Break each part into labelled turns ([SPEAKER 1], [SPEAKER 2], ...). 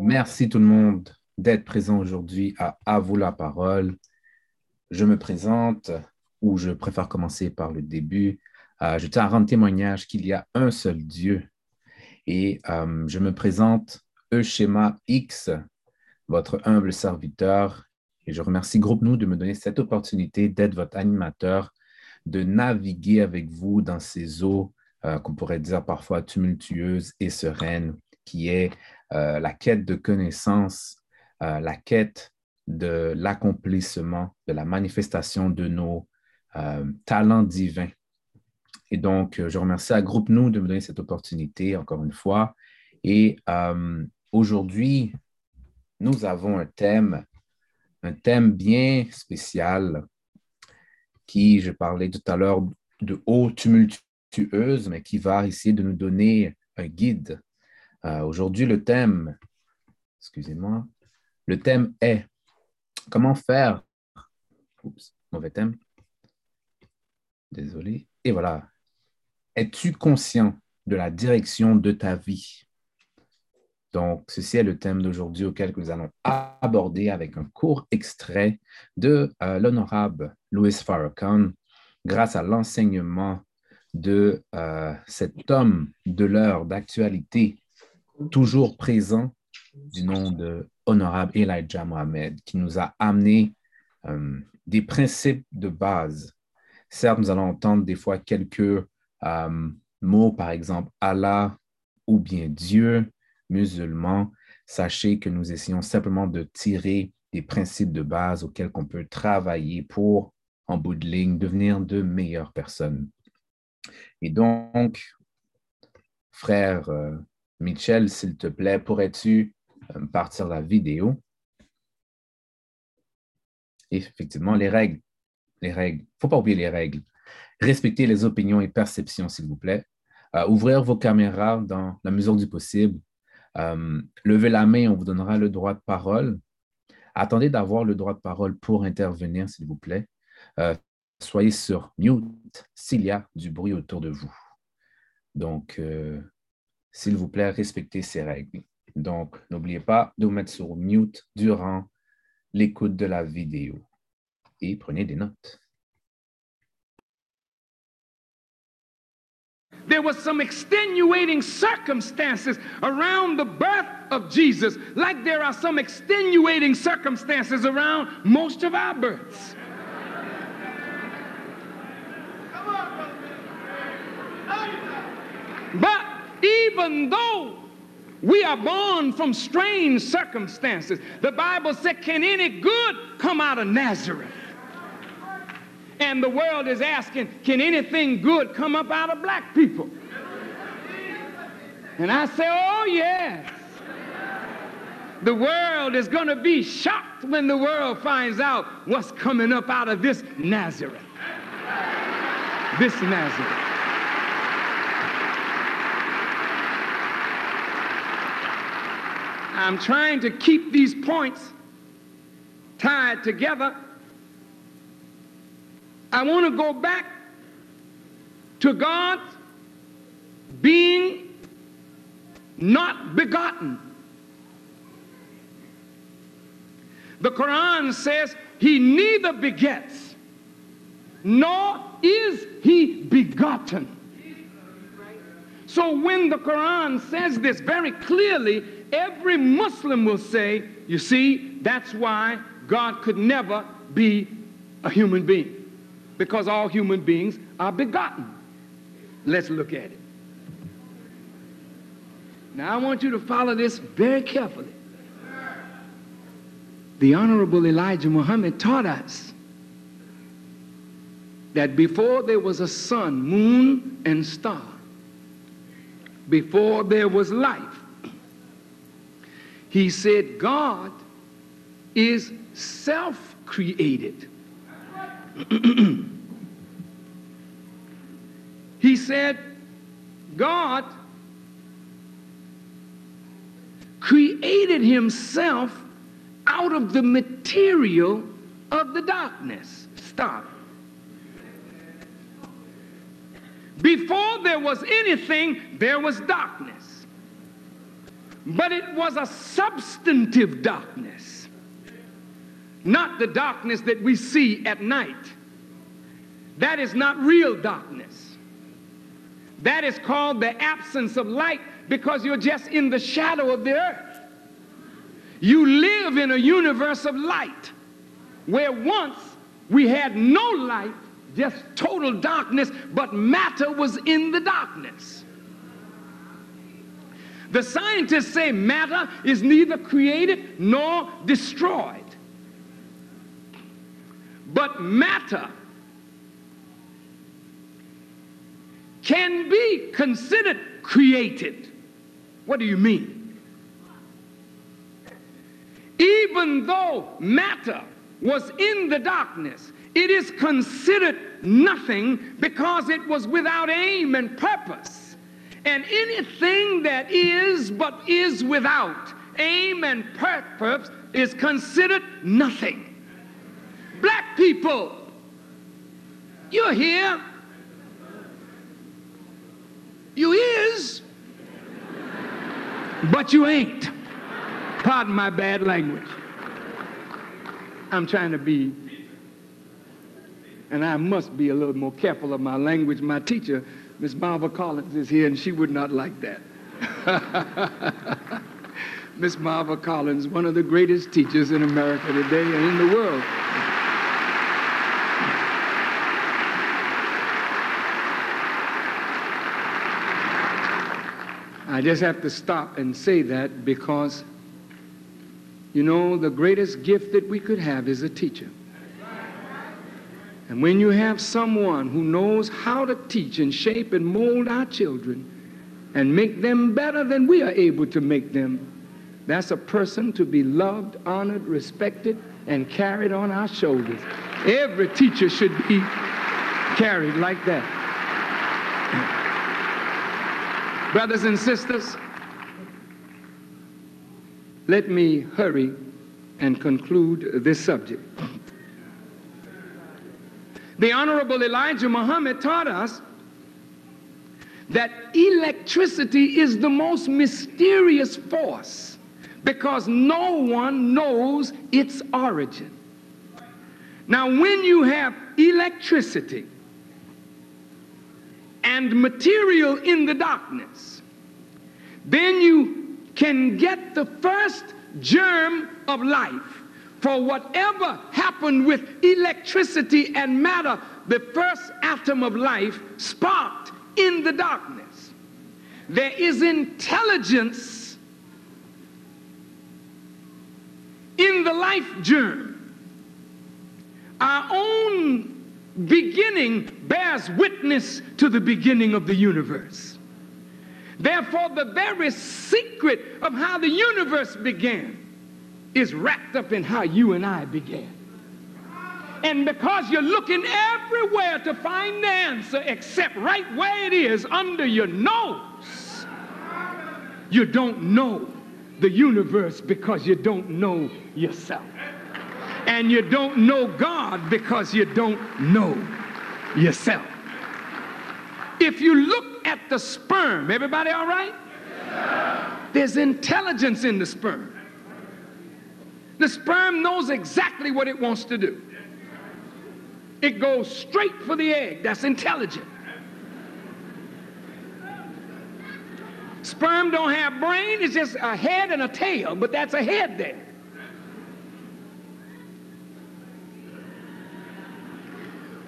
[SPEAKER 1] Merci tout le monde d'être présent aujourd'hui à À vous la parole. Je me présente, ou je préfère commencer par le début. Euh, je tiens à rendre témoignage qu'il y a un seul Dieu. Et euh, je me présente, Euschema X, votre humble serviteur. Et je remercie Groupe Nous de me donner cette opportunité d'être votre animateur, de naviguer avec vous dans ces eaux euh, qu'on pourrait dire parfois tumultueuses et sereines, qui est euh, la quête de connaissance, euh, la quête de l'accomplissement, de la manifestation de nos talents divins. Et donc, je remercie à Groupe Nous de me donner cette opportunité, encore une fois. Et aujourd'hui, nous avons un thème, un thème bien spécial qui, je parlais tout à l'heure de eau mais qui va essayer de nous donner un guide euh, aujourd'hui, le thème, excusez-moi, le thème est comment faire. Oups, mauvais thème. Désolé. Et voilà. Es-tu conscient de la direction de ta vie? Donc, ceci est le thème d'aujourd'hui auquel nous allons aborder avec un court extrait de euh, l'honorable Louis Farrakhan grâce à l'enseignement de euh, cet homme de l'heure d'actualité toujours présent du nom de honorable Elijah Mohamed, qui nous a amené euh, des principes de base. Certes, nous allons entendre des fois quelques euh, mots, par exemple Allah ou bien Dieu, musulman. Sachez que nous essayons simplement de tirer des principes de base auxquels on peut travailler pour, en bout de ligne, devenir de meilleures personnes. Et donc, frère euh, Michel, s'il te plaît, pourrais-tu euh, partir la vidéo? effectivement, les règles. Les règles. Il ne faut pas oublier les règles. Respectez les opinions et perceptions, s'il vous plaît. Euh, ouvrir vos caméras dans la mesure du possible. Euh, levez la main, on vous donnera le droit de parole. Attendez d'avoir le droit de parole pour intervenir, s'il vous plaît. Soyez sur mute s'il y a du bruit autour de vous. Donc, s'il vous plaît, respectez ces règles. Donc, n'oubliez pas de vous mettre sur mute durant l'écoute de la vidéo et prenez des notes.
[SPEAKER 2] There was some extenuating circumstances around the birth of Jesus, like there are some extenuating circumstances around most of our births. But even though we are born from strange circumstances, the Bible said, Can any good come out of Nazareth? And the world is asking, Can anything good come up out of black people? And I say, Oh, yes. The world is going to be shocked when the world finds out what's coming up out of this Nazareth. This Nazareth. I'm trying to keep these points tied together. I want to go back to God being not begotten. The Quran says he neither begets nor is he begotten. So when the Quran says this very clearly, every Muslim will say, you see, that's why God could never be a human being, because all human beings are begotten. Let's look at it. Now, I want you to follow this very carefully. The Honorable Elijah Muhammad taught us that before there was a sun, moon, and star, before there was life, he said, God is self created. he said, God created himself out of the material of the darkness. Stop. Before there was anything, there was darkness. But it was a substantive darkness, not the darkness that we see at night. That is not real darkness. That is called the absence of light because you're just in the shadow of the earth. You live in a universe of light where once we had no light, just total darkness, but matter was in the darkness. The scientists say matter is neither created nor destroyed. But matter can be considered created. What do you mean? Even though matter was in the darkness, it is considered nothing because it was without aim and purpose. And anything that is but is without aim and purpose is considered nothing. Black people, you're here. You is, but you ain't. Pardon my bad language. I'm trying to be, and I must be a little more careful of my language. My teacher, Miss Marva Collins, is here, and she would not like that. Miss Marva Collins, one of the greatest teachers in America today and in the world. I just have to stop and say that because, you know, the greatest gift that we could have is a teacher. And when you have someone who knows how to teach and shape and mold our children and make them better than we are able to make them, that's a person to be loved, honored, respected, and carried on our shoulders. Every teacher should be carried like that. Brothers and sisters, let me hurry and conclude this subject. The Honorable Elijah Muhammad taught us that electricity is the most mysterious force because no one knows its origin. Now, when you have electricity, and material in the darkness, then you can get the first germ of life. For whatever happened with electricity and matter, the first atom of life sparked in the darkness. There is intelligence in the life germ. Our own beginning bears witness to the beginning of the universe. Therefore, the very secret of how the universe began is wrapped up in how you and I began. And because you're looking everywhere to find the answer except right where it is under your nose, you don't know the universe because you don't know yourself and you don't know God because you don't know yourself. If you look at the sperm, everybody all right? There's intelligence in the sperm. The sperm knows exactly what it wants to do. It goes straight for the egg. That's intelligent. Sperm don't have brain, it's just a head and a tail, but that's a head there.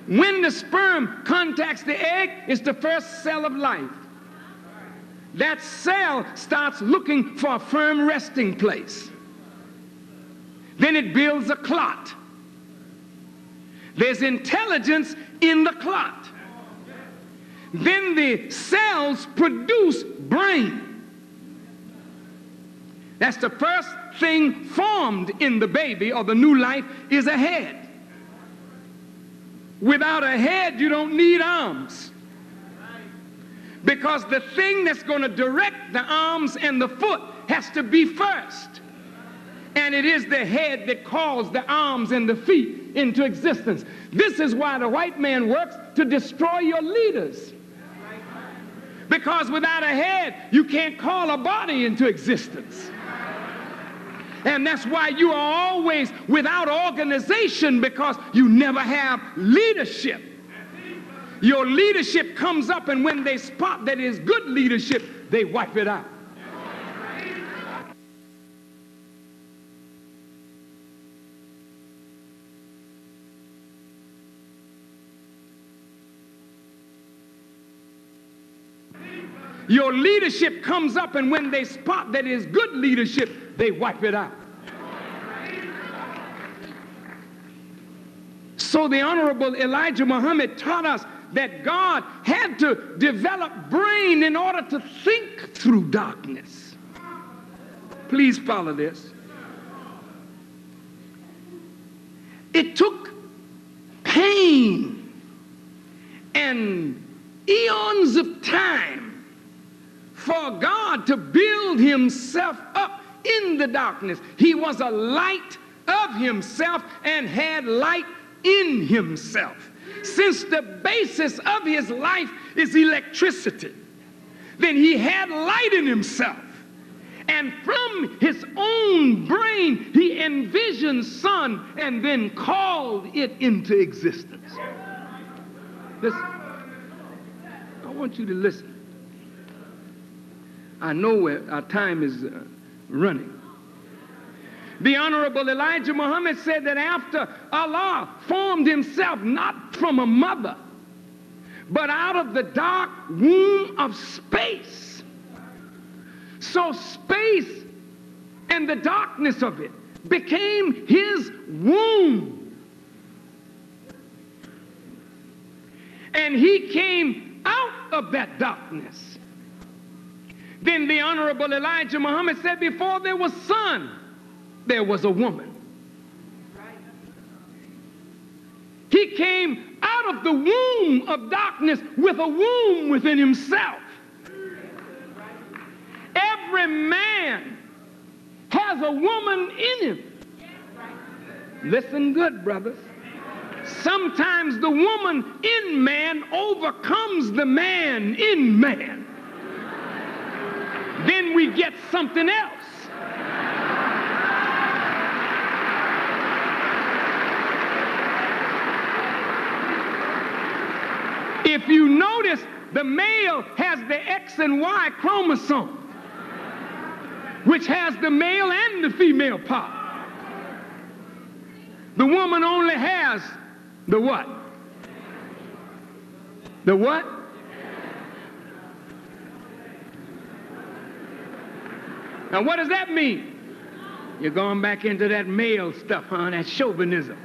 [SPEAKER 2] When the sperm contacts the egg, it's the first cell of life. That cell starts looking for a firm resting place. Then it builds a clot. There's intelligence in the clot. Then the cells produce brain. That's the first thing formed in the baby or the new life is a head. Without a head, you don't need arms. Because the thing that's going to direct the arms and the foot has to be first. And it is the head that calls the arms and the feet into existence. This is why the white man works to destroy your leaders. Because without a head, you can't call a body into existence. And that's why you are always without organization because you never have leadership. Your leadership comes up, and when they spot that is good leadership, they wipe it out. Your leadership comes up, and when they spot that is good leadership, they wipe it out. So the Honorable Elijah Muhammad taught us that God had to develop brain in order to think through darkness. Please follow this. It took pain and eons of time for God to build himself up in the darkness. He was a light of himself and had light in himself. Since the basis of his life is electricity, then he had light in himself. And from his own brain, he envisioned sun and then called it into existence. Listen, I want you to listen. I know our time is uh, running. The Honorable Elijah Muhammad said that after Allah formed himself not from a mother, but out of the dark womb of space. So space and the darkness of it became his womb. And he came out of that darkness. Then the Honorable Elijah Muhammad said, Before there was sun, there was a woman. He came out of the womb of darkness with a womb within himself. Every man has a woman in him. Listen good, brothers. Sometimes the woman in man overcomes the man in man. Then we get something else. If you notice, the male has the X and Y chromosome, which has the male and the female part. The woman only has the what? The what? Now, what does that mean? You're going back into that male stuff, huh? That chauvinism.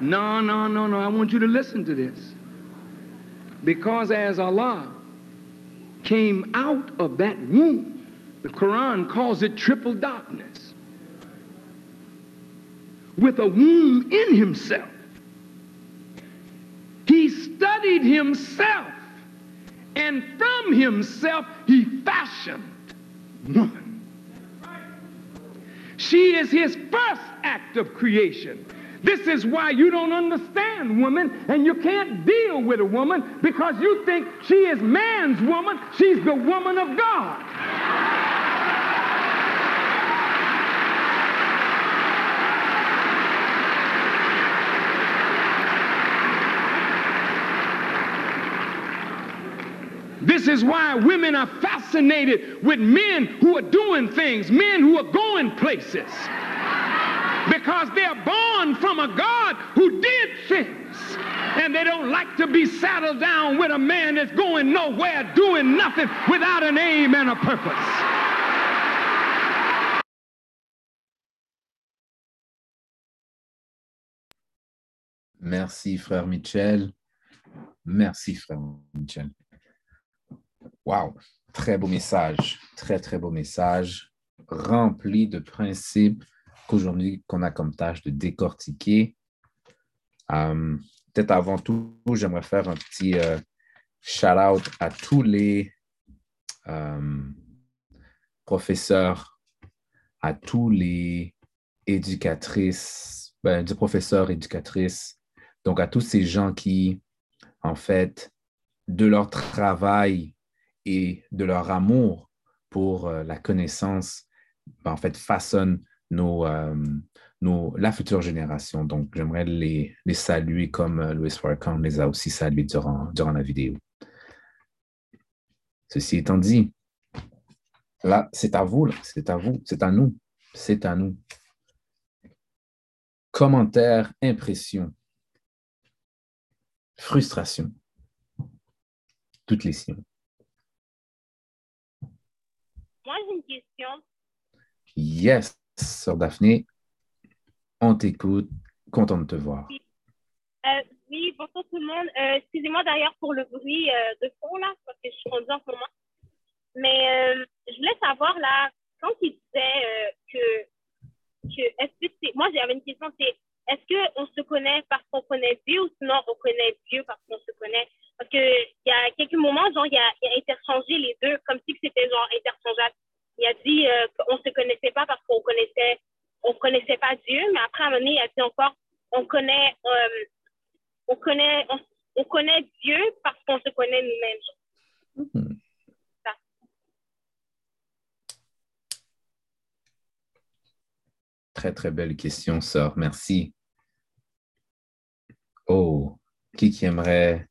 [SPEAKER 2] No, no, no, no. I want you to listen to this. Because as Allah came out of that womb, the Quran calls it triple darkness, with a womb in himself. He studied himself, and from himself he fashioned woman. She is his first act of creation. This is why you don't understand woman and you can't deal with a woman because you think she is man's woman. She's the woman of God. This is why women are fascinated with men who are doing things, men who are going places because they're born from a God who did things. And they don't like to be saddled down with a man that's going nowhere, doing nothing without an aim and a purpose.
[SPEAKER 1] Merci, frère Michel. Merci, frère Michel. Wow, très beau message, très, très beau message, rempli de principes qu'aujourd'hui, qu'on a comme tâche de décortiquer. Euh, peut-être avant tout, j'aimerais faire un petit euh, shout-out à tous les euh, professeurs, à tous les éducatrices, ben, des professeurs, éducatrices, donc à tous ces gens qui, en fait, de leur travail et de leur amour pour euh, la connaissance, ben, en fait, façonnent nos, euh, nos, la future génération. Donc, j'aimerais les, les, saluer comme euh, Louis Farrakhan les a aussi salués durant, durant la vidéo. Ceci étant dit, là, c'est à vous, c'est à vous, c'est à nous, c'est à nous. Commentaires, impressions, frustration, toutes les signes.
[SPEAKER 3] Moi, j'ai une question.
[SPEAKER 1] Yes, Sœur Daphné, on t'écoute, content de te voir.
[SPEAKER 3] Euh, oui, bonjour tout le monde. Euh, excusez-moi d'ailleurs pour le bruit euh, de fond, là, parce que je suis rendue en ce moment. Mais je voulais savoir, là, quand il disait que, que est-ce que c'est. Moi, j'avais une question, c'est est-ce qu'on se connaît parce qu'on connaît Dieu ou sinon on connaît Dieu parce qu'on se connaît? Parce qu'il y a quelques moments, genre, il a, il a interchangé les deux comme si c'était genre interchangeable. Il a dit qu'on ne se connaissait pas parce qu'on connaissait, on connaissait pas Dieu, mais après, à un moment donné, il a dit encore, on connaît, on connaît, on, connaît Dieu parce qu'on se connaît nous-mêmes. Hmm.
[SPEAKER 1] Très, très belle question, sœur. Merci. Oh, qui qui aimerait,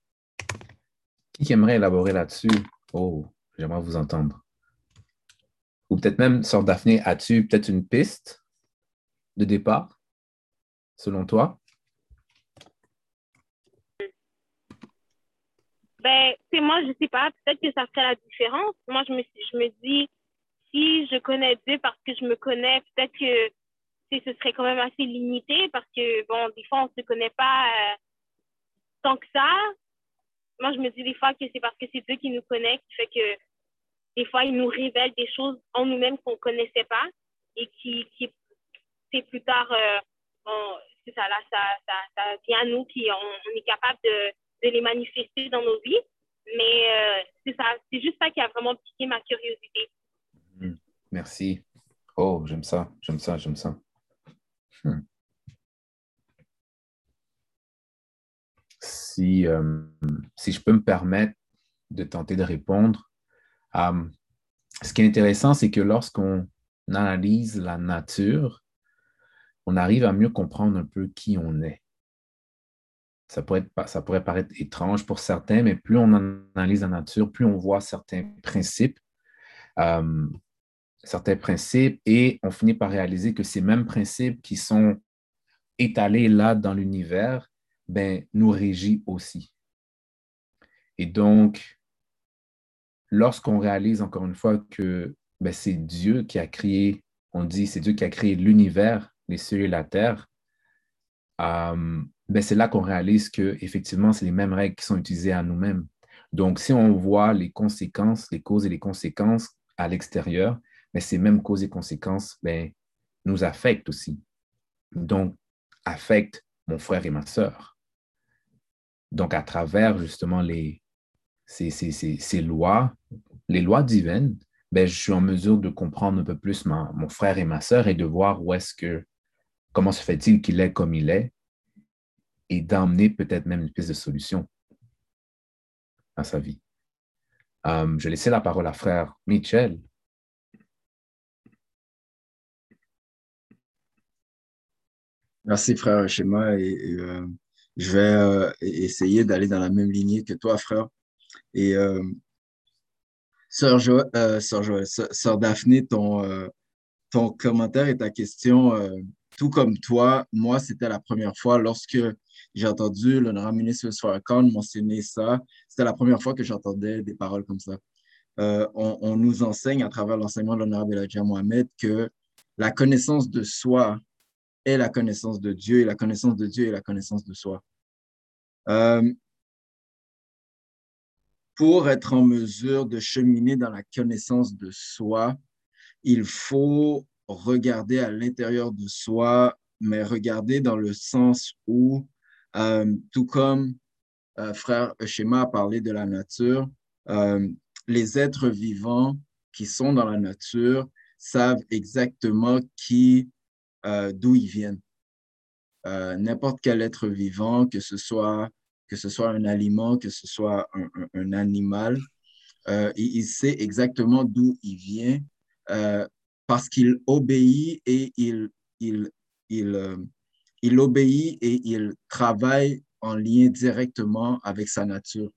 [SPEAKER 1] qui, aimerait élaborer là-dessus? Oh, j'aimerais vous entendre. Ou peut-être même, sœur Daphné, as-tu peut-être une piste de départ, selon toi?
[SPEAKER 3] Ben, c'est moi, je sais pas, peut-être que ça fait la différence. Moi, je me, je me dis, si je connais Dieu parce que je me connais, peut-être que ce serait quand même assez limité parce que, bon, des fois, on ne se connaît pas euh, tant que ça. Moi, je me dis des fois que c'est parce que c'est Dieu qui nous connaît qui fait que des fois, il nous révèle des choses en nous-mêmes qu'on ne connaissait pas et qui, qui c'est plus tard, euh, c'est ça, là, ça, ça, ça, vient à nous, qui on, est capable de, les manifester dans nos vies. Mais euh, c'est ça, c'est juste ça qui a vraiment piqué ma curiosité.
[SPEAKER 1] Hmm. Merci. Oh, j'aime ça, j'aime ça, j'aime ça. Hmm. Si, euh, si je peux me permettre de tenter de répondre, euh, ce qui est intéressant, c'est que lorsqu'on analyse la nature, on arrive à mieux comprendre un peu qui on est. Ça pourrait, ça pourrait paraître étrange pour certains, mais plus on analyse la nature, plus on voit certains principes, euh, certains principes et on finit par réaliser que ces mêmes principes qui sont étalés là dans l'univers ben, nous régissent aussi. Et donc, lorsqu'on réalise encore une fois que ben, c'est Dieu qui a créé, on dit c'est Dieu qui a créé l'univers, les cieux et la terre, euh, ben, c'est là qu'on réalise que effectivement c'est les mêmes règles qui sont utilisées à nous-mêmes. Donc, si on voit les conséquences, les causes et les conséquences à l'extérieur, mais ces mêmes causes et conséquences ben, nous affectent aussi. Donc, affectent mon frère et ma sœur. Donc, à travers justement les, ces, ces, ces, lois, les lois divines, ben, je suis en mesure de comprendre un peu plus mon frère et ma sœur et de voir où est-ce que, comment se fait-il qu'il est comme il est et d'emmener peut-être même une piste de solution à sa vie. Euh, je laissais la parole à frère Michel
[SPEAKER 4] Merci, frère Schéma. Et, euh, je vais euh, essayer d'aller dans la même lignée que toi, frère. Et euh, sœur, sœur, Daphné, ton, ton commentaire et ta question, tout comme toi, moi, c'était la première fois lorsque j'ai entendu l'honorable ministre Farrakhan mentionner ça. C'était la première fois que j'entendais des paroles comme ça. on, on, nous enseigne à travers l'enseignement de l'honorable Elijah Mohamed que la connaissance de soi est la connaissance de Dieu et la connaissance de Dieu est la connaissance de soi. Euh, pour être en mesure de cheminer dans la connaissance de soi, il faut regarder à l'intérieur de soi, mais regarder dans le sens où, euh, tout comme euh, frère Schema a parlé de la nature, les êtres vivants qui sont dans la nature savent exactement qui euh, d'où ils viennent. Euh, n'importe quel être vivant, que ce soit, que ce soit un aliment, que ce soit un, animal, euh, il, sait exactement d'où il vient parce qu'il obéit et il, il, il obéit et il travaille en lien directement avec sa nature.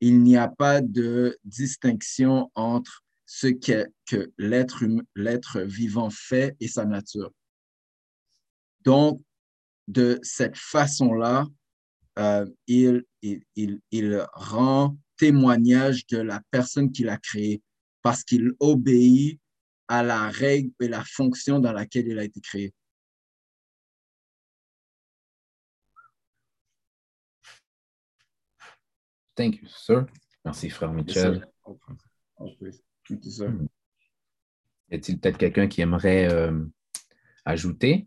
[SPEAKER 4] Il n'y a pas de distinction entre ce que, que l'être vivant fait et sa nature. Donc, de cette façon-là, euh, il, il, il, rend témoignage de la personne qu'il a créée parce qu'il obéit à la règle et la fonction dans laquelle il a été créé.
[SPEAKER 1] Thank you, sir. Merci, frère Michel.
[SPEAKER 4] Hmm.
[SPEAKER 1] Y a-t-il peut-être quelqu'un qui aimerait euh, ajouter?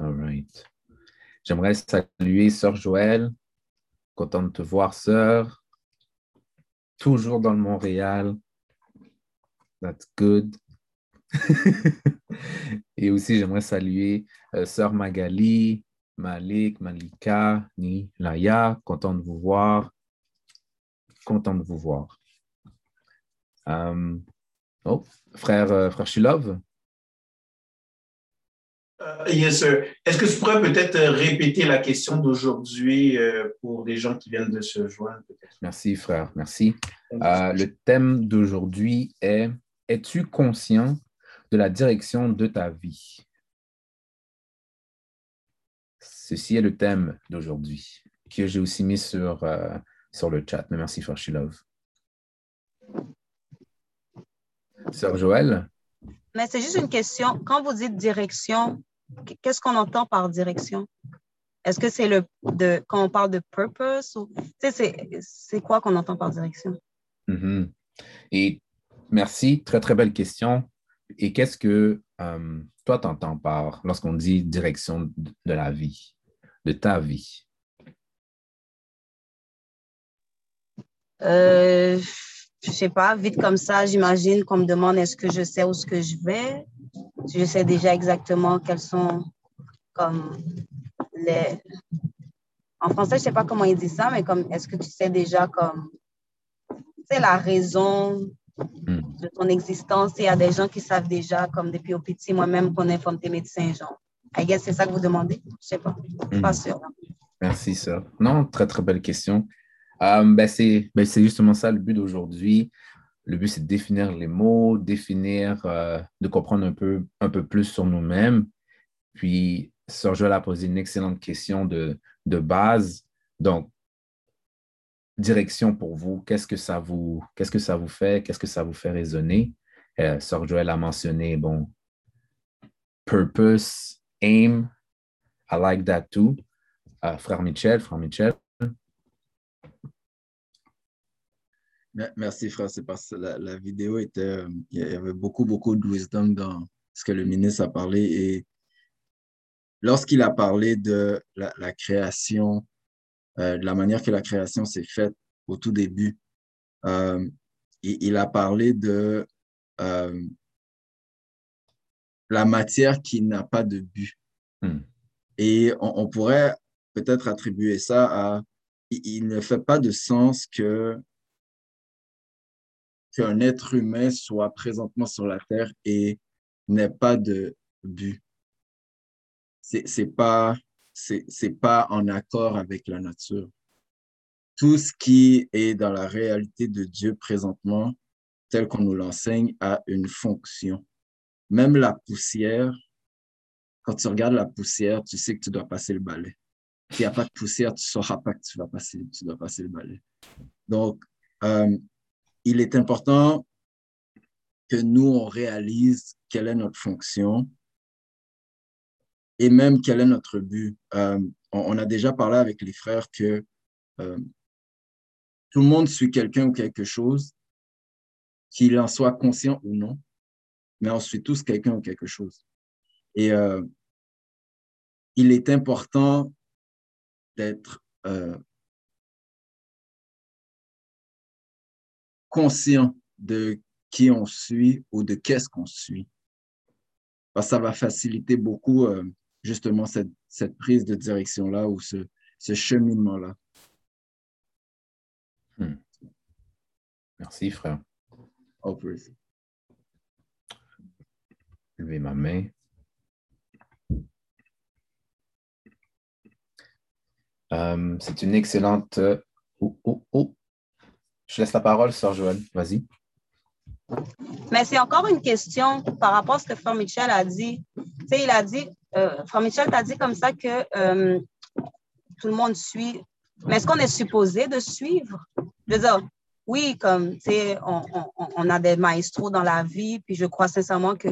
[SPEAKER 1] All right. J'aimerais saluer Sœur Joël. Content de te voir, Sœur. Toujours dans le Montréal. That's good. Et aussi, j'aimerais saluer euh, Sœur Magali, Malik, Malika, Ni, Laya. Content de vous voir. Content de vous voir. Um, oh, frère, euh, frère Shilov.
[SPEAKER 5] Uh, yes, sir. Est-ce que tu pourrais peut-être euh, répéter la question d'aujourd'hui euh, pour les gens qui viennent de se joindre?
[SPEAKER 1] Merci, frère. Merci. Euh, le thème d'aujourd'hui est Es-tu conscient de la direction de ta vie? Ceci est le thème d'aujourd'hui que j'ai aussi mis sur, sur le chat. Mais merci, frère Shilov. Sœur Joël?
[SPEAKER 6] Mais c'est juste une question. Quand vous dites direction, qu'est-ce qu'on entend par direction? Est-ce que c'est le de quand on parle de purpose ou c'est quoi qu'on entend par direction?
[SPEAKER 1] Mm-hmm. Et merci, très très belle question. Et qu'est-ce que euh, toi t'entends par lorsqu'on dit direction de la vie, de ta vie?
[SPEAKER 6] Euh, je sais pas, vite comme ça, j'imagine qu'on me demande est-ce que je sais où ce que je vais? Je sais déjà exactement quels sont comme les. En français, je ne sais pas comment ils disent ça, mais comme est-ce que tu sais déjà comme c'est la raison hmm. de ton existence? Il y a des gens qui savent déjà, comme depuis au petit, moi-même, qu'on est des médecins, genre. I guess c'est ça que vous demandez? Je ne sais pas. Pas hmm. sûre.
[SPEAKER 1] Merci, ça. Non, très, très belle question. Um, ben c'est ben justement ça le but d'aujourd'hui. Le but, c'est de définir les mots, définir, euh, de comprendre un peu, un peu plus sur nous-mêmes. Puis, Sœur Joël a posé une excellente question de, base. Donc, direction pour vous, qu'est-ce que ça vous, que ça vous fait, qu'est-ce que ça vous fait résonner? Euh, Sœur Joël a mentionné, bon, purpose, aim, I like that too. Euh, frère Michel, frère Michel.
[SPEAKER 4] Merci, frère. C'est parce que la, vidéo était. Euh, il y avait beaucoup, beaucoup de wisdom dans ce que le ministre a parlé. Et lorsqu'il a parlé de la, création, euh, de la manière que la création s'est faite au tout début, euh, il, a parlé de la matière qui n'a pas de but. Hmm. Et on, on pourrait peut-être attribuer ça à. Il ne fait pas de sens que qu'un être humain soit présentement sur la Terre et n'ait pas de but. C'est pas, c'est pas en accord avec la nature. Tout ce qui est dans la réalité de Dieu présentement, tel qu'on nous l'enseigne, a une fonction. Même la poussière, quand tu regardes la poussière, tu sais que tu dois passer le balai. S'il n'y a pas de poussière, tu ne sauras pas que tu, vas passer, tu dois passer le balai. Donc, euh, il est important que nous, on réalise quelle est notre fonction et même quel est notre but. Euh, on, a déjà parlé avec les frères que euh, tout le monde suit quelqu'un ou quelque chose, qu'il en soit conscient ou non, mais on suit tous quelqu'un ou quelque chose. Et euh, il est important d'être conscient de qui on suit ou de qu'est-ce qu'on suit. Parce que ça va faciliter beaucoup euh, justement cette cette prise de direction-là ou ce, ce cheminement-là.
[SPEAKER 1] Hmm. Merci, frère.
[SPEAKER 4] Oh, praise.
[SPEAKER 1] Lever ma main. Euh, c'est une excellente. Oh, oh, oh. Je laisse la parole, Sœur Joël. Vas-y.
[SPEAKER 6] Mais c'est encore une question par rapport à ce que Frère Michel a dit. Tu sais, il a dit, euh, Frère Michel t'a dit comme ça que euh, tout le monde suit. Mais est-ce qu'on est supposé de suivre? Je veux dire, oui, comme, tu sais, on, a des maestros dans la vie, puis je crois sincèrement que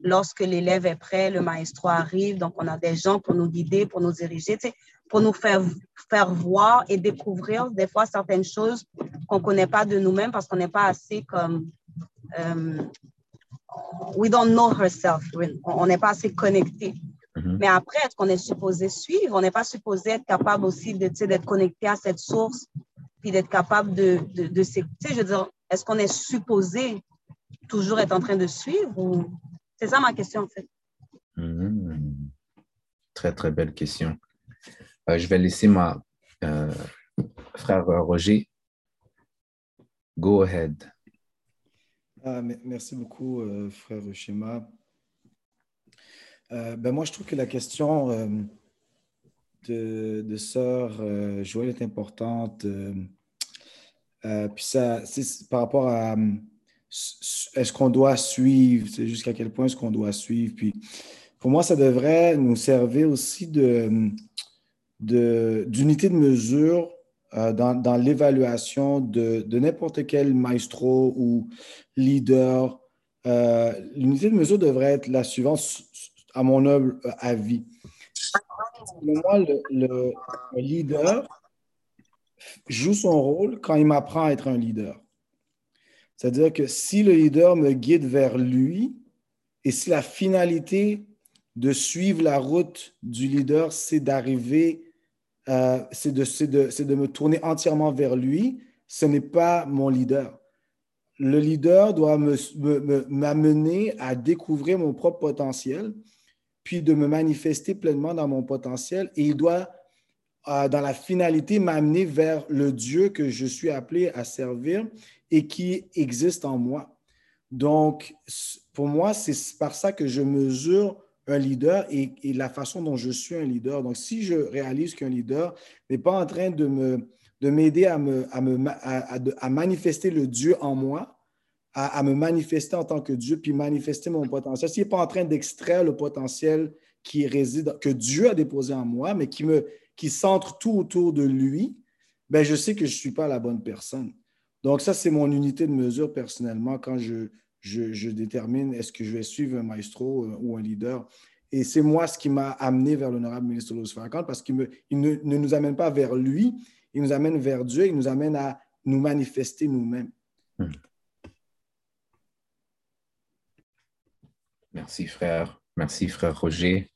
[SPEAKER 6] lorsque l'élève est prêt, le maestro arrive, donc on a des gens pour nous guider, pour nous diriger, tu sais, pour nous faire, faire voir et découvrir des fois certaines choses qu'on ne connaît pas de nous-mêmes parce qu'on n'est pas assez comme um, we don't know herself. On n'est pas assez connecté.
[SPEAKER 1] Mhm.
[SPEAKER 6] Mais après, est-ce qu'on est supposé suivre? On n'est pas supposé être capable aussi d'être connecté à cette source, puis d'être capable de, de, de s'écouter. Je veux dire, est-ce qu'on est supposé toujours être en train de suivre? Ou... C'est ça ma question, en fait.
[SPEAKER 1] Mhm. Très, très belle question. Euh, je vais laisser ma euh, frère Roger. Go ahead.
[SPEAKER 7] Ah, me- merci beaucoup, euh, frère Schéma. Euh, ben moi, je trouve que la question de, sœur Joël est importante. puis ça, c'est par rapport à est-ce qu'on doit suivre, c'est jusqu'à quel point est-ce qu'on doit suivre. Puis pour moi, ça devrait nous servir aussi de- d'unité de mesure euh, dans, dans l'évaluation de, de n'importe quel maestro ou leader. Euh, L'unité de mesure devrait être la suivante, à mon humble euh, avis. Selon moi, le, le- le leader joue son rôle quand il m'apprend à être un leader. C'est-à-dire que si le leader me guide vers lui et si la finalité de suivre la route du leader, c'est d'arriver, euh, c'est de, de, me tourner entièrement vers lui, ce n'est pas mon leader. Le leader doit me- me- me- m'amener à découvrir mon propre potentiel, puis de me manifester pleinement dans mon potentiel, et il doit, euh, dans la finalité, m'amener vers le Dieu que je suis appelé à servir et qui existe en moi. Donc, pour moi, c'est par ça que je mesure un leader et, la façon dont je suis un leader. Donc, si je réalise qu'un leader n'est pas en train de me de m'aider à, me, à, me, à, à- manifester le Dieu en moi, à, à me manifester en tant que Dieu, puis manifester mon potentiel. S'il n'est pas en train d'extraire le potentiel qui réside, que Dieu a déposé en moi, mais qui, me, qui centre tout autour de lui, ben je sais que je ne suis pas la bonne personne. Donc, ça, c'est mon unité de mesure personnellement quand je, je, je détermine est-ce que je vais suivre un maestro euh, ou un leader. Et c'est moi ce qui m'a amené vers l'honorable ministre Louis Farrakhan parce qu'il ne, ne nous amène pas vers lui, il nous amène vers Dieu, il nous amène à nous manifester nous-mêmes.
[SPEAKER 1] Merci, frère. Merci, frère Roger.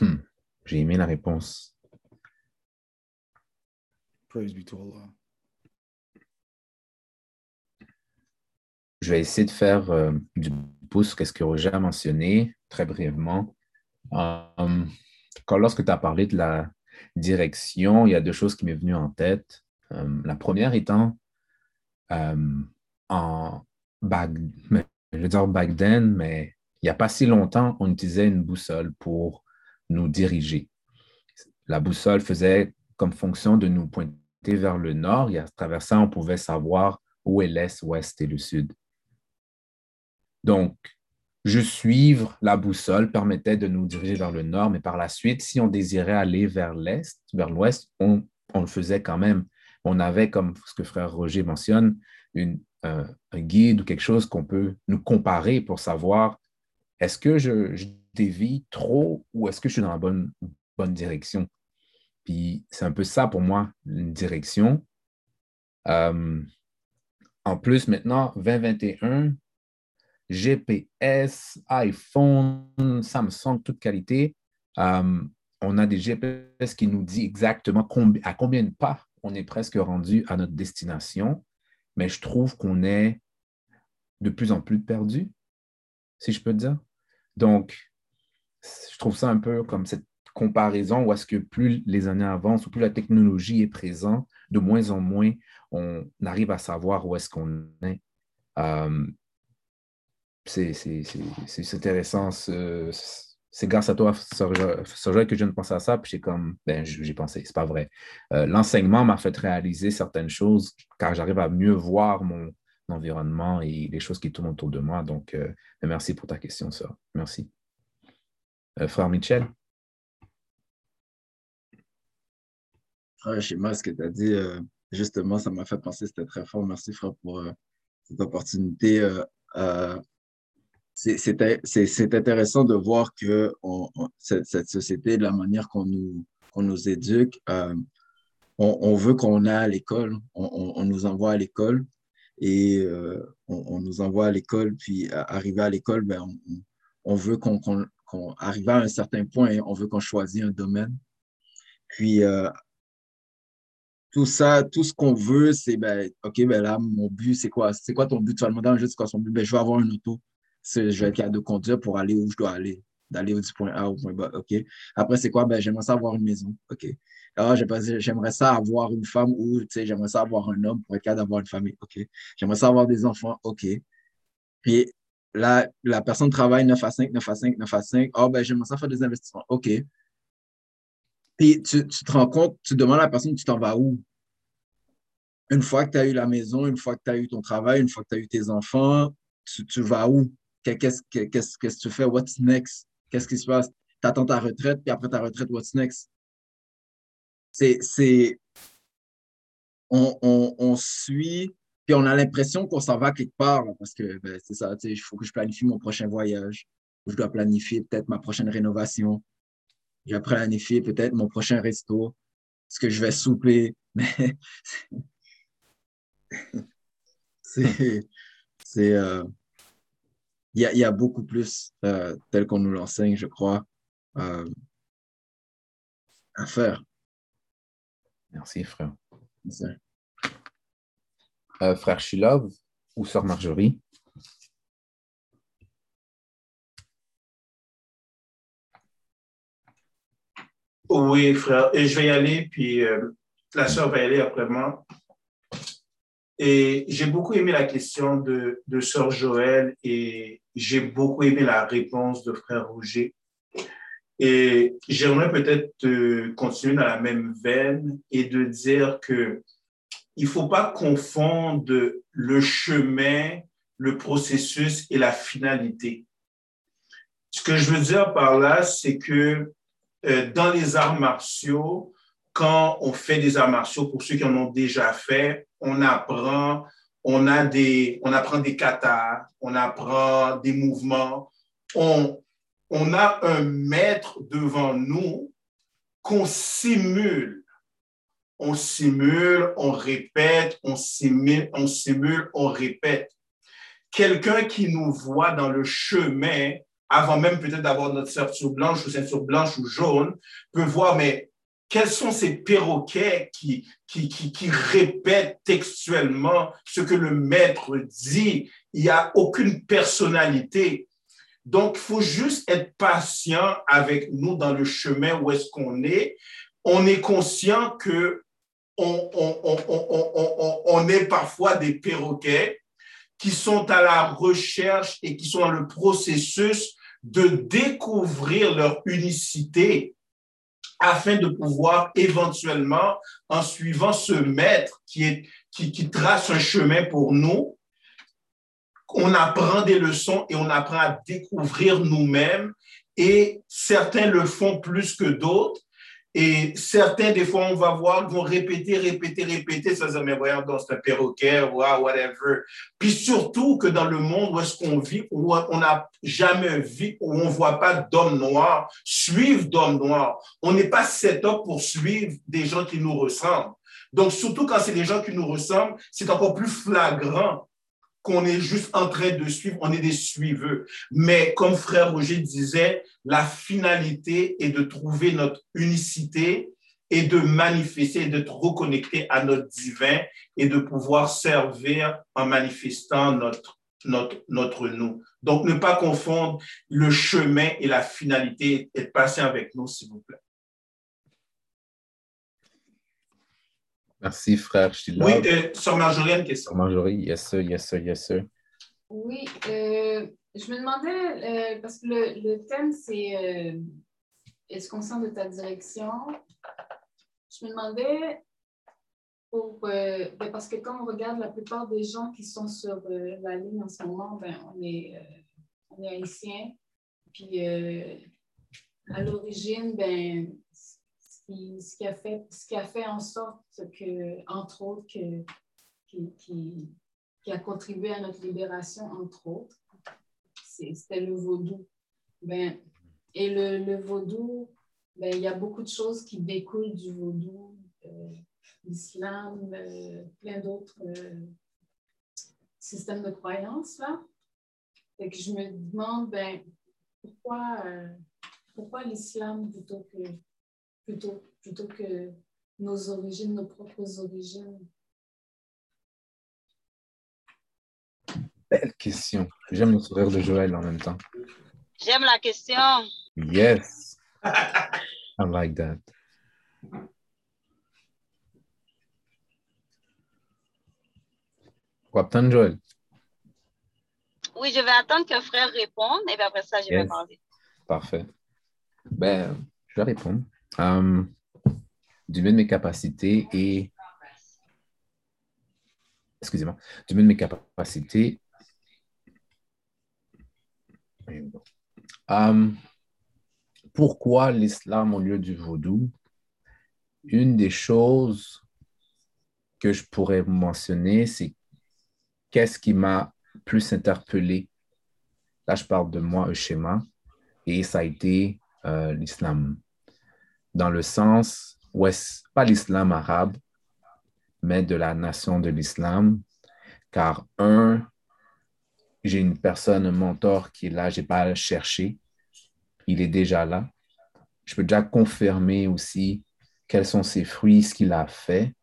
[SPEAKER 1] Hmm. J'ai aimé la réponse.
[SPEAKER 7] Praise be to Allah.
[SPEAKER 1] Je vais essayer de faire euh, du pouce, qu'est-ce que Roger a mentionné très brièvement. Euh, quand lorsque tu as parlé de la direction, il y a deux choses qui m'est venues en tête. Euh, la première étant euh, en back, je veux dire back then, mais il n'y a pas si longtemps, on utilisait une boussole pour nous diriger. La boussole faisait comme fonction de nous pointer vers le nord et à travers ça, on pouvait savoir où est l'est, ouest et le sud. Donc, je suivre la boussole permettait de nous diriger vers le nord, mais par la suite, si on désirait aller vers l'est, vers l'ouest, on, le faisait quand même. On avait, comme ce que frère Roger mentionne, euh, un guide ou quelque chose qu'on peut nous comparer pour savoir est-ce que je, dévie trop ou est-ce que je suis dans la bonne, bonne direction? Puis c'est un peu ça pour moi, une direction. Euh, en plus, maintenant, 2021, GPS, iPhone, Samsung, toute qualité. Euh, on a des GPS qui nous disent exactement à combien de pas on est presque rendu à notre destination, mais je trouve qu'on est de plus en plus perdu, si je peux dire. Donc, je trouve ça un peu comme cette comparaison où est-ce que plus les années avancent, ou plus la technologie est présente, de moins en moins, on arrive à savoir où est-ce qu'on est. Euh, c'est intéressant. C'est grâce à toi, Joël, que je viens de penser à ça. Puis j'ai comme, ben, j'ai pensé, c'est pas vrai. Euh, l'enseignement m'a fait réaliser certaines choses car j'arrive à mieux voir mon environnement et les choses qui tournent autour de moi. Donc, euh, ben, merci pour ta question, Sœur. Merci. frère Michel?
[SPEAKER 4] Frère Shima, ce que tu as dit, justement, ça m'a fait penser, c'était très fort. Merci, frère, pour cette opportunité. Euh, c'est intéressant de voir que cette, société, de la manière qu'on nous, nous éduque, euh, on, veut qu'on aille à l'école, on, nous envoie à l'école et euh, on, nous envoie à l'école, puis arrivé à l'école, ben, on, veut qu'on arrive à un certain point, on veut qu'on choisisse un domaine. Puis tout ça, tout ce qu'on veut, c'est, ben, OK, ben là, mon but, c'est quoi? C'est quoi ton but? Tu vas demander un c'est quoi son but? Ben, je veux avoir une auto. Je vais être capable de conduire pour aller où je dois aller, d'aller du point A au point B. OK? Après, c'est quoi? Ben, j'aimerais ça avoir une maison. OK? Alors, j'aimerais ça avoir une femme ou, tu j'aimerais ça avoir un homme pour être capable d'avoir une famille. OK? J'aimerais ça avoir des enfants. OK? Puis là, la personne travaille 9 à 5, 9 à 5, 9 à 5. oh, ben, j'aimerais ça faire des investissements. OK? Puis tu, te rends compte, tu demandes à la personne, tu t'en vas où? Une fois que tu as eu la maison, une fois que tu as eu ton travail, une fois que tu as eu tes enfants, tu, vas où? Qu'est-ce que tu fais? What's next? Qu'est-ce qui se passe? Tu attends ta retraite, puis après ta retraite, what's next? C'est. On, on, suit, puis on a l'impression qu'on s'en va quelque part, parce que ben, c'est ça, il faut que je planifie mon prochain voyage, je dois planifier peut-être ma prochaine rénovation, je vais planifier peut-être mon prochain resto, ce que je vais souper. Mais c'est. Euh, il y, a, beaucoup plus, euh, tel qu'on nous l'enseigne, je crois, euh, à faire.
[SPEAKER 1] Merci, frère. frère Shilov ou sœur Marjorie?
[SPEAKER 5] Oui, frère. Et je vais y aller, puis euh, la sœur va y aller après moi. Et j'ai beaucoup aimé la question de, sœur Joël et j'ai beaucoup aimé la réponse de frère Roger. Et j'aimerais peut-être continuer dans la même veine et de dire que il faut pas confondre le chemin, le processus et la finalité. Ce que je veux dire par là, c'est que euh, dans les arts martiaux, quand on fait des arts martiaux, pour ceux qui en ont déjà fait, on apprend, on a des, on apprend des katas, on apprend des mouvements, on, on a un maître devant nous qu'on simule. On simule, on répète, on simule, on simule, on répète. Quelqu'un qui nous voit dans le chemin avant même peut-être d'avoir notre ceinture blanche ou ceinture blanche ou jaune, peut voir, mais quels sont ces perroquets qui, qui, qui, qui répètent textuellement ce que le maître dit? Il n'y a aucune personnalité. Donc, il faut juste être patient avec nous dans le chemin où est-ce qu'on est. On est conscient que on, on, on, on, est parfois des perroquets qui sont à la recherche et qui sont dans le processus de découvrir leur unicité afin de pouvoir éventuellement, en suivant ce maître qui, est, qui, trace un chemin pour nous, on apprend des leçons et on apprend à découvrir nous-mêmes. Et certains le font plus que d'autres. Et certains, des fois, on va voir, vont répéter, répéter, répéter, ça, ça mais voyons, c'est un perroquet, wow, whatever. Puis surtout que dans le monde où est-ce qu'on vit, où on n'a jamais vu, où on ne voit pas d'hommes noirs, suivre d'hommes noirs. On n'est pas set up pour suivre des gens qui nous ressemblent. Donc, surtout quand c'est des gens qui nous ressemblent, c'est encore plus flagrant qu'on est juste en train de suivre, on est des suiveux. Mais comme frère Roger disait, la finalité est de trouver notre unicité et de manifester, d'être reconnecté à notre divin et de pouvoir servir en manifestant notre, notre, notre nous. Donc, ne pas confondre le chemin et la finalité. Être patient avec nous, s'il vous plaît.
[SPEAKER 1] Merci, frère.
[SPEAKER 5] Oui, euh, sur Marjorie, une question.
[SPEAKER 1] Sur Marjorie, yes sir, yes sir, yes sir.
[SPEAKER 8] Oui, euh, je me demandais, euh, parce que le, le thème, c'est euh, Est-ce qu'on sent de ta direction? Je me demandais, pour, euh, ben, parce que quand on regarde la plupart des gens qui sont sur euh, la ligne en ce moment, ben, on, est, euh, on est haïtiens. Puis euh, à l'origine, ben, ce, qui, a fait, ce qui a fait en sorte que, entre autres, que, qui, a contribué à notre libération, entre autres, c'était le vaudou. Ben, et le, le vaudou, ben, il y a beaucoup de choses qui découlent du vaudou, euh, l'islam, euh, plein d'autres euh, systèmes de croyances. Là. Fait que je me demande, ben, pourquoi, pourquoi l'islam plutôt que, plutôt, plutôt que nos origines, nos propres origines?
[SPEAKER 1] Belle question. J'aime le sourire de Joël en même temps.
[SPEAKER 6] J'aime la question.
[SPEAKER 1] Yes. I like that. Captain Joël.
[SPEAKER 6] Oui, je vais attendre que frère réponde et puis après ça, je vais parler.
[SPEAKER 1] Parfait. Ben, je vais répondre. Euh, du mieux de mes capacités et. Excusez-moi. Du mieux de mes capacités. Euh, pourquoi l'islam au lieu du vaudou? Une des choses que je pourrais mentionner, c'est qu'est-ce qui m'a plus interpellé? Là, je parle de moi, schéma et ça a été euh, l'islam. Dans le sens, ouais, c'est pas l'islam arabe, mais de la nation de l'islam. Car un, j'ai une personne, un mentor qui est là, je n'ai pas à le chercher. Il est déjà là. Je peux déjà confirmer aussi quels sont ses fruits, ce qu'il a fait.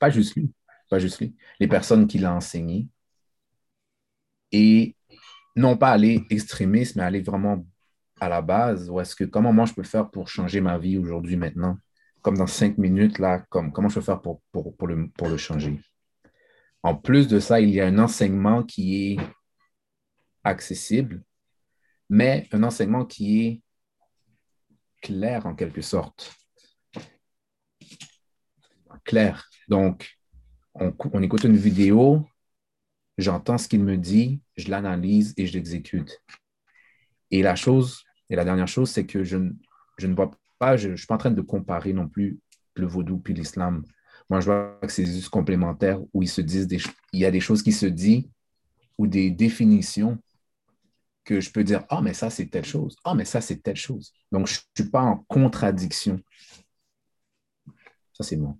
[SPEAKER 1] Pas juste lui, pas juste lui. Les personnes qu'il a enseignées. Et non pas aller extrémiste, mais aller vraiment à la base, ou est-ce que comment moi je peux faire pour changer ma vie aujourd'hui, maintenant, comme dans cinq minutes, là, comme, comment je peux faire pour, pour, pour, le, pour le changer? En plus de ça, il y a un enseignement qui est accessible, mais un enseignement qui est clair en quelque sorte. Clair. Donc, on, on écoute une vidéo, j'entends ce qu'il me dit, je l'analyse et je l'exécute. Et la chose, et la dernière chose, c'est que je, ne- je ne vois pas, je ne suis pas en train de comparer non plus le vaudou puis l'islam. Moi, je vois que c'est juste complémentaire où ils se disent des, il y a des choses qui se disent ou des définitions que je peux dire, ah, mais ça, c'est telle chose. Ah, mais ça, c'est telle chose. Donc, je ne suis pas en contradiction. Ça, c'est bon.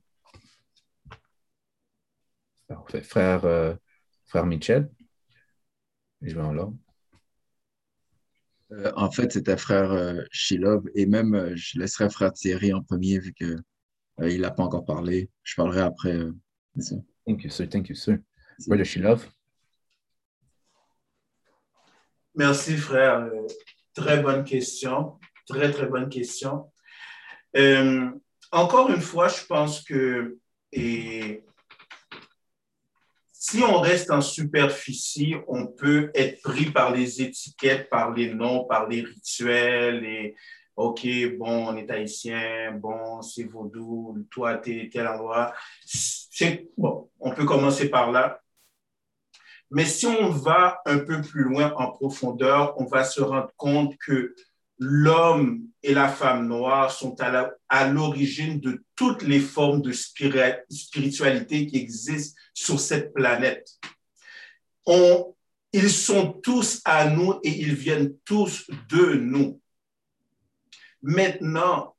[SPEAKER 1] Frère, euh, frère Michel, je vais en l'ordre.
[SPEAKER 4] Euh, en fait, c'était frère euh, Shilov et même euh, je laisserai frère Thierry en premier vu que euh, il n'a pas encore parlé. Je parlerai après. euh.
[SPEAKER 1] Thank you, sir. Thank you, sir. Brother Shilov.
[SPEAKER 5] Merci, frère. Très bonne question. Très, très bonne question. Euh, encore une fois, je pense que et, si on reste en superficie, on peut être pris par les étiquettes, par les noms, par les rituels et OK, bon, on est haïtien, bon, c'est vaudou, toi, t'es tel endroit. On peut commencer par là. Mais si on va un peu plus loin en profondeur, on va se rendre compte que l'homme et la femme noire sont à l'origine de toutes les formes de spiri- spiritualité qui existent sur cette planète. Ils sont tous à nous et ils viennent tous de nous. Maintenant,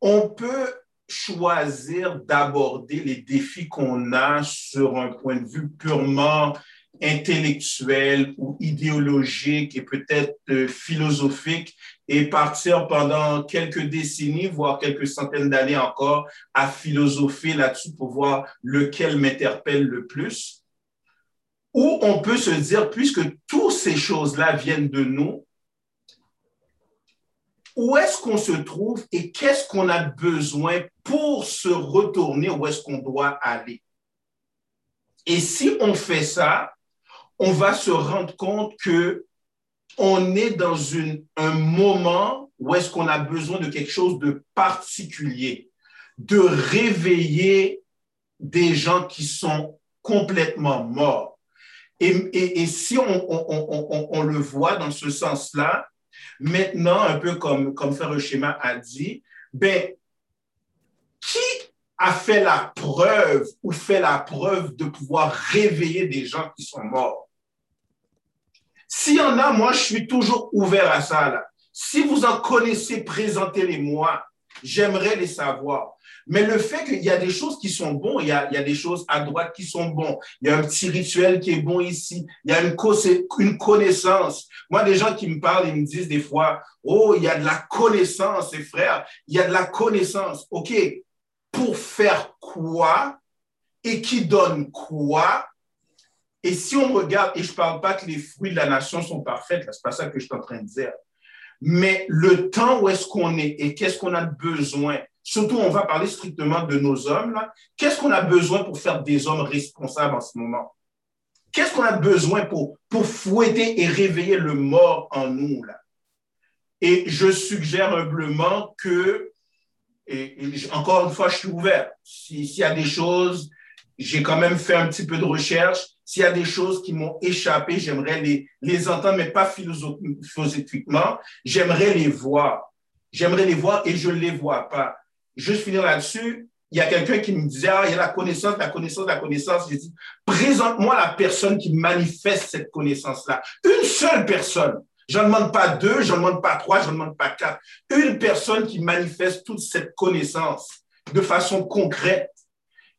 [SPEAKER 5] on peut choisir d'aborder les défis qu'on a sur un point de vue purement intellectuel ou idéologique et peut-être euh, philosophique et partir pendant quelques décennies, voire quelques centaines d'années encore, à philosopher là-dessus pour voir lequel m'interpelle le plus. Ou on peut se dire, puisque toutes ces choses-là viennent de nous, où est-ce qu'on se trouve et qu'est-ce qu'on a besoin pour se retourner où est-ce qu'on doit aller? Et si on fait ça, on va se rendre compte que on est dans un moment où est-ce qu'on a besoin de quelque chose de particulier, de réveiller des gens qui sont complètement morts. Et, si on, le voit dans ce sens-là, maintenant, un peu comme, comme Frère Schéma a dit, ben, qui a fait la preuve ou fait la preuve de pouvoir réveiller des gens qui sont morts? S'il y en a, moi, je suis toujours ouvert à ça. Là. Si vous en connaissez, présentez-les-moi. J'aimerais les savoir. Mais le fait qu'il y a des choses qui sont bonnes, il y, a, il y a, des choses à droite qui sont bonnes. Il y a un petit rituel qui est bon ici. Il y a une, connaissance. Moi, des gens qui me parlent, ils me disent des fois, oh, il y a de la connaissance, frère. Il y a de la connaissance. OK, pour faire quoi? Et qui donne quoi? Et si on regarde, et je ne parle pas que les fruits de la nation sont parfaits, ce n'est pas ça que je suis en train de dire, mais le temps où est-ce qu'on est et qu'est-ce qu'on a besoin, surtout on va parler strictement de nos hommes, là, qu'est-ce qu'on a besoin pour faire des hommes responsables en ce moment? Qu'est-ce qu'on a besoin pour, pour fouetter et réveiller le mort en nous? Là? Et je suggère humblement que, encore une fois, je suis ouvert. S'il y a des choses, j'ai quand même fait un petit peu de recherche. S'il y a des choses qui m'ont échappé, j'aimerais les, les entendre, mais pas philosophiquement. J'aimerais les voir. J'aimerais les voir et je ne les vois pas. Juste finir là-dessus, il y a quelqu'un qui me disait, ah, il y a la connaissance, la connaissance, la connaissance. J'ai dit, présente-moi la personne qui manifeste cette connaissance-là. Une seule personne. Je ne demande pas deux, je ne demande pas trois, je ne demande pas quatre. Une personne qui manifeste toute cette connaissance de façon concrète.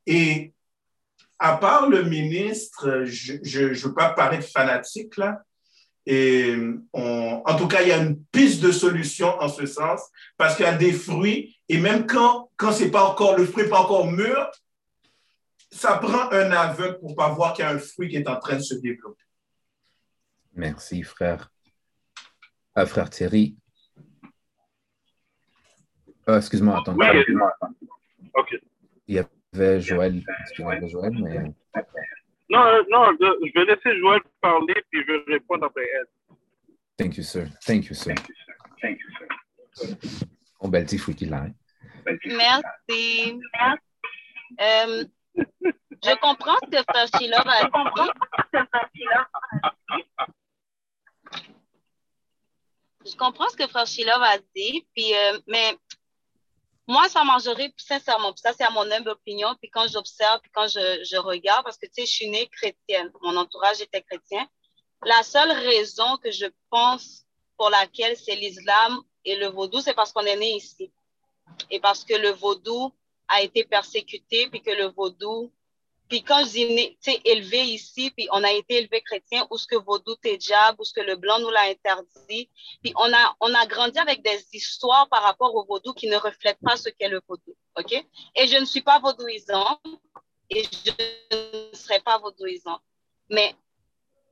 [SPEAKER 5] Et à part le ministre, je ne veux pas paraître fanatique là, et en tout cas, il y a une piste de solution en ce sens, parce qu'il y a des fruits, et même quand, quand c'est pas encore, le fruit n'est pas encore mûr, ça prend un aveugle pour pas voir qu'il y a un fruit qui est en train de se développer.
[SPEAKER 1] Merci, frère. Ah, frère Thierry. Ah, excuse-moi, attends.
[SPEAKER 9] Oui, excuse-moi, attends. OK.
[SPEAKER 1] Il y avait Joël, excuse-moi, Joël, mais...
[SPEAKER 9] Non, euh, non, je vais laisser Joël parler, puis je vais répondre après elle.
[SPEAKER 1] Thank you, sir. Thank you, sir.
[SPEAKER 9] Thank you, sir.
[SPEAKER 1] On bel petit fouille là. Hein?
[SPEAKER 6] Merci. Euh, je comprends ce que Frère Sheila va Je comprends ce que Frère Sheila va dire, puis, euh, mais moi, ça mangerait sincèrement. ça, c'est à mon humble opinion. Puis quand j'observe, puis quand je, je, regarde, parce que tu sais, je suis née chrétienne. Mon entourage était chrétien. La seule raison que je pense pour laquelle c'est l'islam et le vaudou, c'est parce qu'on est né ici. Et parce que le vaudou a été persécuté, puis que le vaudou puis quand je dis, élevé ici, puis on a été élevé chrétien, où ce que vaudou t'es diable, où ce que le blanc nous l'a interdit. Puis on a, on a grandi avec des histoires par rapport au vaudou qui ne reflètent pas ce qu'est le vaudou. OK? Et je ne suis pas vaudouisante et je ne serai pas vaudouisante. Mais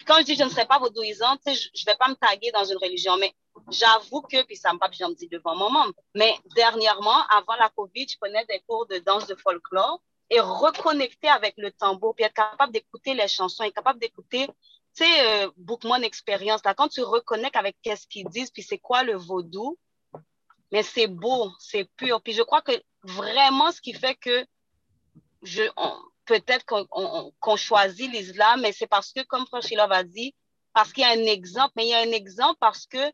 [SPEAKER 6] quand je dis je ne serai pas vaudouisante, je ne vais pas me taguer dans une religion, mais j'avoue que, puis ça me pas, me dis devant mon membre, mais dernièrement, avant la COVID, je prenais des cours de danse de folklore et reconnecter avec le tambour, puis être capable d'écouter les chansons, être capable d'écouter, tu sais, euh, Bookman Experience, là, quand tu reconnectes avec qu'est-ce qu'ils disent, puis c'est quoi le vaudou, mais c'est beau, c'est pur. Puis je crois que vraiment ce qui fait que je, peut-être qu'on choisit l'islam, mais c'est parce que, comme Franchilov a dit, parce qu'il y a un exemple, mais il y a un exemple parce que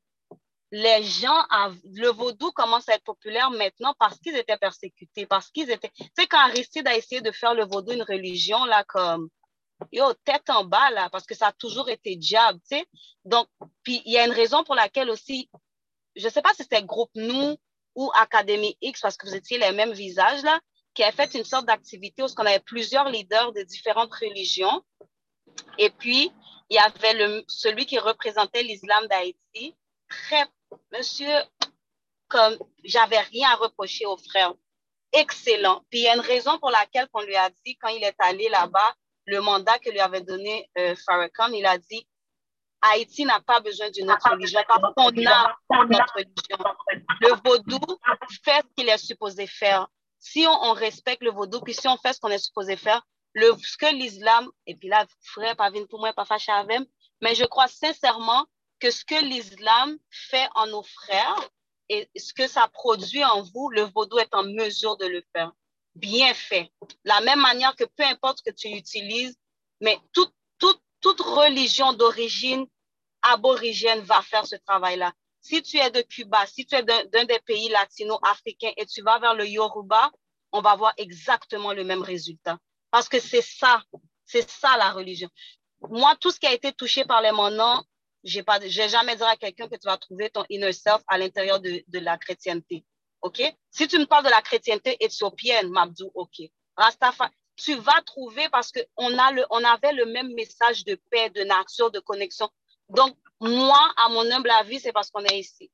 [SPEAKER 6] les gens, le vaudou commence à être populaire maintenant parce qu'ils étaient persécutés, parce qu'ils étaient. Tu sais, quand Aristide a essayé de faire le vaudou une religion, là, comme. Yo, tête en bas, là, parce que ça a toujours été diable, tu sais. Donc, puis il y a une raison pour laquelle aussi, je ne sais pas si c'était Groupe Nous ou Académie X, parce que vous étiez les mêmes visages, là, qui a fait une sorte d'activité où on avait plusieurs leaders de différentes religions. Et puis, il y avait le, celui qui représentait l'islam d'Haïti, très Monsieur, comme j'avais rien à reprocher au frère, excellent. Puis il y a une raison pour laquelle on lui a dit, quand il est allé là-bas, le mandat que lui avait donné euh, Farrakhan, il a dit, Haïti n'a pas besoin d'une autre religion parce qu'on a notre religion. Le vaudou fait ce qu'il est supposé faire. Si on, respecte le vaudou, puis si on fait ce qu'on est supposé faire, le, ce que l'islam, et puis là, frère, pas pour moi, pas fâché avec, mais je crois sincèrement que ce que l'islam fait en nos frères et ce que ça produit en vous, le vaudou est en mesure de le faire. Bien fait. La même manière que peu importe que tu utilises, mais toute, religion d'origine aborigène va faire ce travail-là. Si tu es de Cuba, si tu es d'un des pays latino-africains et tu vas vers le Yoruba, on va voir exactement le même résultat. Parce que c'est ça, c'est ça la religion. Moi, tout ce qui a été touché par les monons, je n'ai jamais dit à quelqu'un que tu vas trouver ton inner self à l'intérieur de, la chrétienté. OK? Si tu me parles de la chrétienté éthiopienne, Mabdou, OK. Rastafari, tu vas trouver parce qu'on on avait le même message de paix, de nature, de connexion. Donc, moi, à mon humble avis, c'est parce qu'on est ici.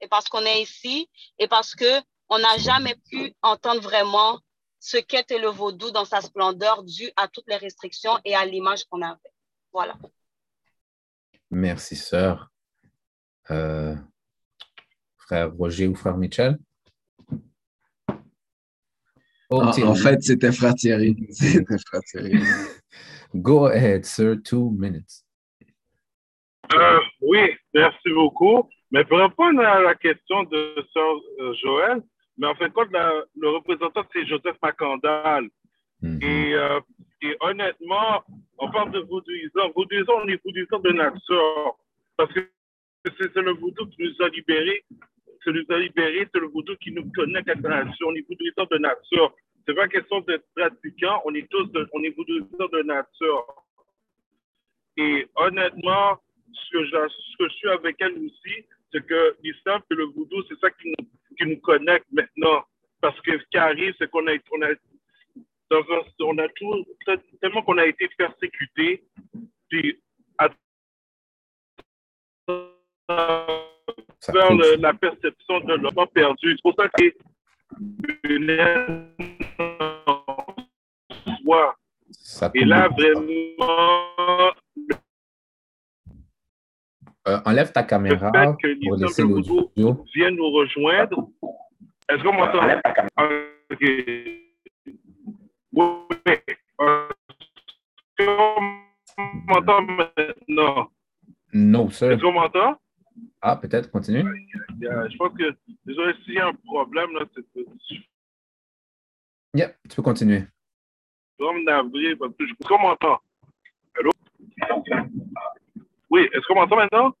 [SPEAKER 6] Et parce qu'on est ici et parce qu'on n'a jamais pu entendre vraiment ce qu'était le vaudou dans sa splendeur dû à toutes les restrictions et à l'image qu'on avait. Voilà.
[SPEAKER 1] Merci, sœur. Euh, frère Roger ou frère Michel?
[SPEAKER 4] Oh, en, fait, c'était frère Thierry. C'était frère Thierry.
[SPEAKER 1] Go ahead, sir. Two minutes.
[SPEAKER 9] Euh, oui, merci beaucoup. Mais pour répondre à la question de sœur euh, Joël, mais en fait, quand le représentant, c'est Joseph Macandal. Mhm. Et, euh, et, honnêtement, on parle de vaudouisant. Vaudouisant, on est vaudouisant de nature. Parce que c'est le vaudou qui nous a libérés. C'est nous a libérés, c'est le vaudou qui nous connecte à la nation. On est vaudouisant de nature. C'est pas question d'être pratiquant, on est tous, de, on est vaudouisant de nature. Et honnêtement, ce que, je, ce que je suis avec elle aussi, c'est que l'islam et le vaudou, c'est ça qui nous, qui nous connecte maintenant. Parce que ce qui arrive, c'est qu'on a, on a, on a tout, tellement qu'on a été persécuté, puis à la perception de l'homme perdu. C'est pour ça que Et là, vraiment,
[SPEAKER 1] euh, enlève ta caméra
[SPEAKER 9] le fait que
[SPEAKER 1] pour laisser
[SPEAKER 9] l'audio. Viens nous rejoindre. Est-ce qu'on m'entend? Ok. Oui. Est-ce qu'on m'entend maintenant?
[SPEAKER 1] Non, sir.
[SPEAKER 9] Est-ce qu'on m'entend?
[SPEAKER 1] Ah, peut-être, continue.
[SPEAKER 9] je pense que, désolé, s'il y a un problème, là, c'est.
[SPEAKER 1] Yeah, tu peux continuer.
[SPEAKER 9] Vais m'avril parce que je. Est-ce qu'on m'entend? Allô? Oui, est-ce qu'on m'entend maintenant?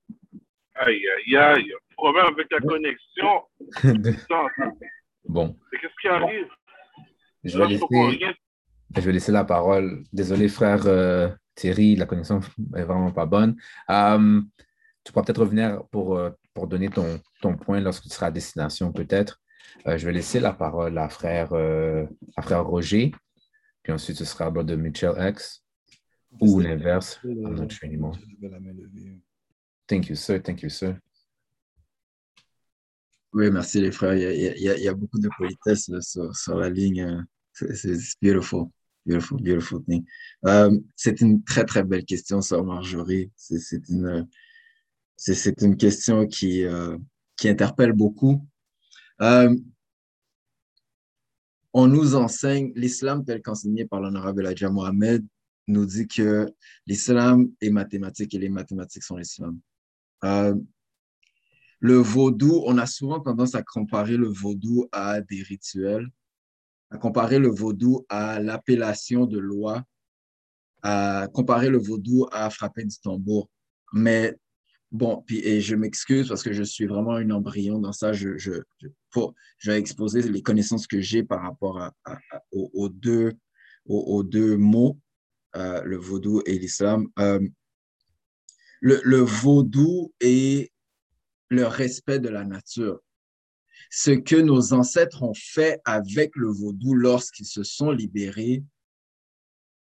[SPEAKER 9] Aïe, aïe, aïe, problème avec la connexion.
[SPEAKER 1] bon.
[SPEAKER 9] Qu'est-ce qui arrive?
[SPEAKER 1] Je vais, laisser, je vais laisser la parole. Désolé, frère euh, Thierry, la connexion est vraiment pas bonne. Euh, tu pourras peut-être revenir pour, euh, pour donner ton, ton point lorsque tu seras à destination, peut-être. je vais laisser la parole à frère, à frère Roger, puis ensuite ce sera à bord de Mitchell X. Ou l'inverse. I'm not sure anymore. Thank you, sir. Thank you, sir.
[SPEAKER 4] Oui, merci les frères. Il y a, il y a, beaucoup de politesse sur, sur la ligne. C'est beautiful. Beautiful, beautiful thing. Um, c'est une très, très belle question, sœur Marjorie. C'est une, c'est une question qui, uh, qui interpelle beaucoup. Um, on nous enseigne l'islam tel qu'enseigné par l'honorable Elijah Mohamed nous dit que l'islam est mathématique et les mathématiques sont l'islam. Euh, le vaudou, on a souvent tendance à comparer le vaudou à des rituels, comparer le vaudou à l'appellation de loi, comparer le vaudou à frapper du tambour. Mais bon, puis, et je m'excuse parce que je suis vraiment un embryon dans ça. Je, je, pour, je vais exposer les connaissances que j'ai par rapport aux, deux, aux, deux mots. Euh, le vaudou et l'islam. Euh, le, vaudou est le respect de la nature. Ce que nos ancêtres ont fait avec le vaudou lorsqu'ils se sont libérés,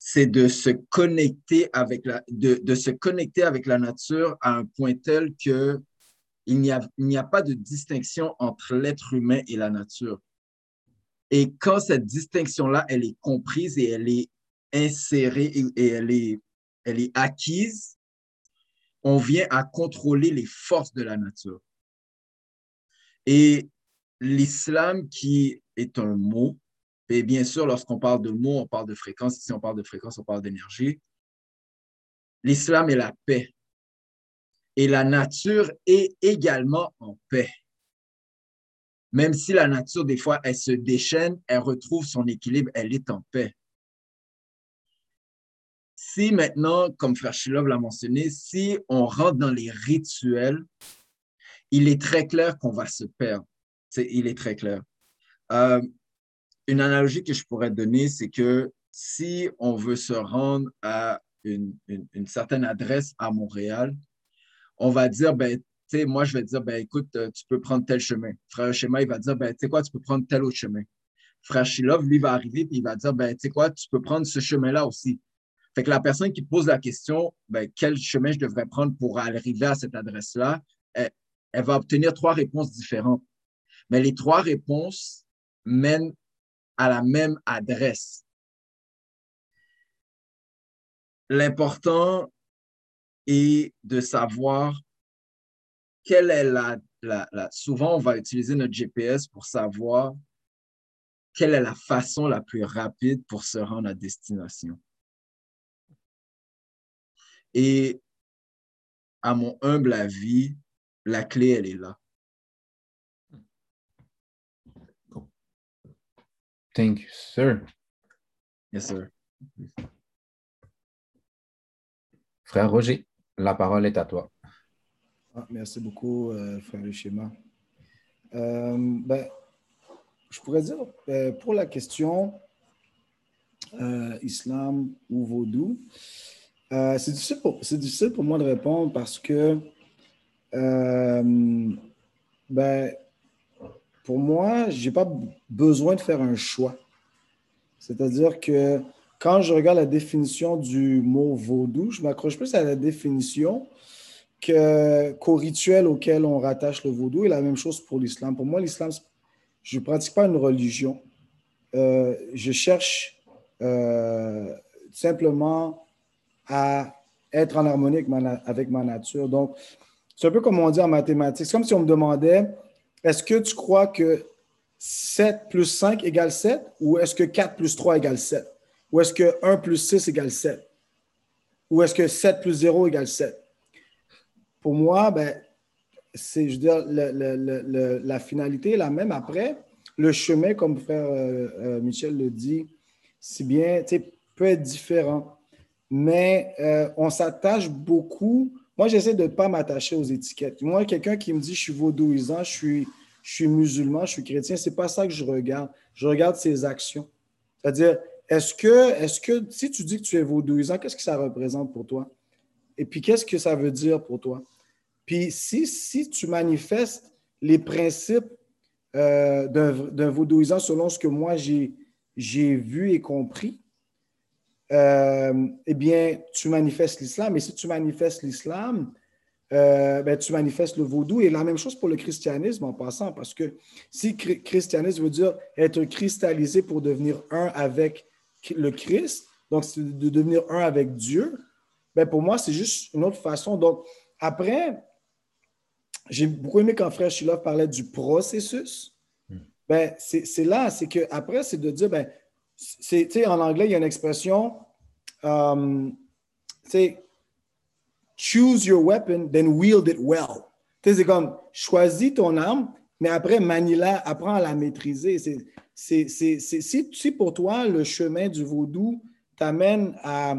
[SPEAKER 4] c'est de se connecter avec la, de, se connecter avec la nature à un point tel que il n'y a, a pas de distinction entre l'être humain et la nature. Et quand cette distinction-là, elle est comprise et elle est insérée et, elle, est, elle est acquise, on vient à contrôler les forces de la nature. Et l'islam, qui est un mot, et bien sûr, lorsqu'on parle de mots, on parle de fréquence. Ici, on parle de fréquence, on parle d'énergie. L'islam est la paix. Et la nature est également en paix. Même si la nature, des fois, elle se déchaîne, elle retrouve son équilibre, elle est en paix. Si maintenant, comme Frère l'a mentionné, si on rentre dans les rituels, il est très clair qu'on va se perdre. Il est très clair. Euh, une analogie que je pourrais donner, c'est que si on veut se rendre à une, certaine adresse à Montréal, on va dire, ben, moi, je vais dire, ben, écoute, euh, tu peux prendre tel chemin. Frère Schéma, il va dire, ben, tu sais quoi, tu peux prendre tel autre chemin. Frère Shilov, lui, va arriver et il va dire, ben, tu sais quoi, tu peux prendre ce chemin-là aussi. Fait que la personne qui pose la question, ben, quel chemin je devrais prendre pour arriver à cette adresse-là, elle va obtenir trois réponses différentes. Mais les trois réponses mènent à la même adresse. L'important est de savoir quelle est la, Souvent, on va utiliser notre GPS pour savoir quelle est la façon la plus rapide pour se rendre à destination. Et à mon humble avis, la clé, elle est là.
[SPEAKER 1] Thank you, sir.
[SPEAKER 4] Yes, sir.
[SPEAKER 1] Frère Roger, la parole est à toi.
[SPEAKER 7] Ah, merci beaucoup, euh, frère Schéma. Euh, ben, je pourrais dire, ben, pour la question euh, islam ou vaudou, c'est difficile, difficile, pour moi de répondre parce que ben, pour moi, je n'ai pas besoin de faire un choix. C'est-à-dire que quand je regarde la définition du mot vaudou, je m'accroche plus à la définition qu'au rituel auquel on rattache le vaudou. Et la même chose pour l'islam. Pour moi, l'islam, je ne pratique pas une religion. Euh, je cherche euh, simplement à être en harmonie avec ma, avec ma nature. Donc, c'est un peu comme on dit en mathématiques. C'est comme si on me demandait est-ce que tu crois que 7 plus 5 égale 7 ou est-ce que 4 plus 3 égale 7? Ou est-ce que 1 plus 6 égale 7? Ou est-ce que 7 plus 0 égale 7? Pour moi, ben, c'est, je veux dire, la finalité est la même. Après, le chemin, comme frère euh, euh, Michel le dit, si bien, peut être différent. Mais euh, on s'attache beaucoup moi, j'essaie de ne pas m'attacher aux étiquettes. Moi, quelqu'un qui me dit je suis vaudouisant, je suis, je suis musulman, je suis chrétien, ce n'est pas ça que je regarde. Je regarde ses actions. C'est-à-dire, est-ce que, est que si tu dis que tu es vaudouisant, qu'est-ce que ça représente pour toi? Et puis, qu'est-ce que ça veut dire pour toi? Puis, si, si tu manifestes les principes euh, d'un vaudouisant selon ce que moi j'ai vu et compris, euh, eh bien, tu manifestes l'islam. Et si tu manifestes l'islam, euh, ben, tu manifestes le vaudou. Et la même chose pour le christianisme en passant, parce que si christianisme veut dire être cristallisé pour devenir un avec le Christ, donc de devenir un avec Dieu, ben, pour moi, c'est juste une autre façon. Donc, après, j'ai beaucoup aimé quand Frère Shilov parlait du processus. Hmm. Ben, c'est là, c'est que après, c'est de dire, ben, c'est, en anglais, il y a une expression, um, choose your weapon, then wield it well. C'est comme, choisis ton arme, mais après, manie-la, apprends à la maîtriser. C'est, si, pour toi, le chemin du vaudou t'amène à,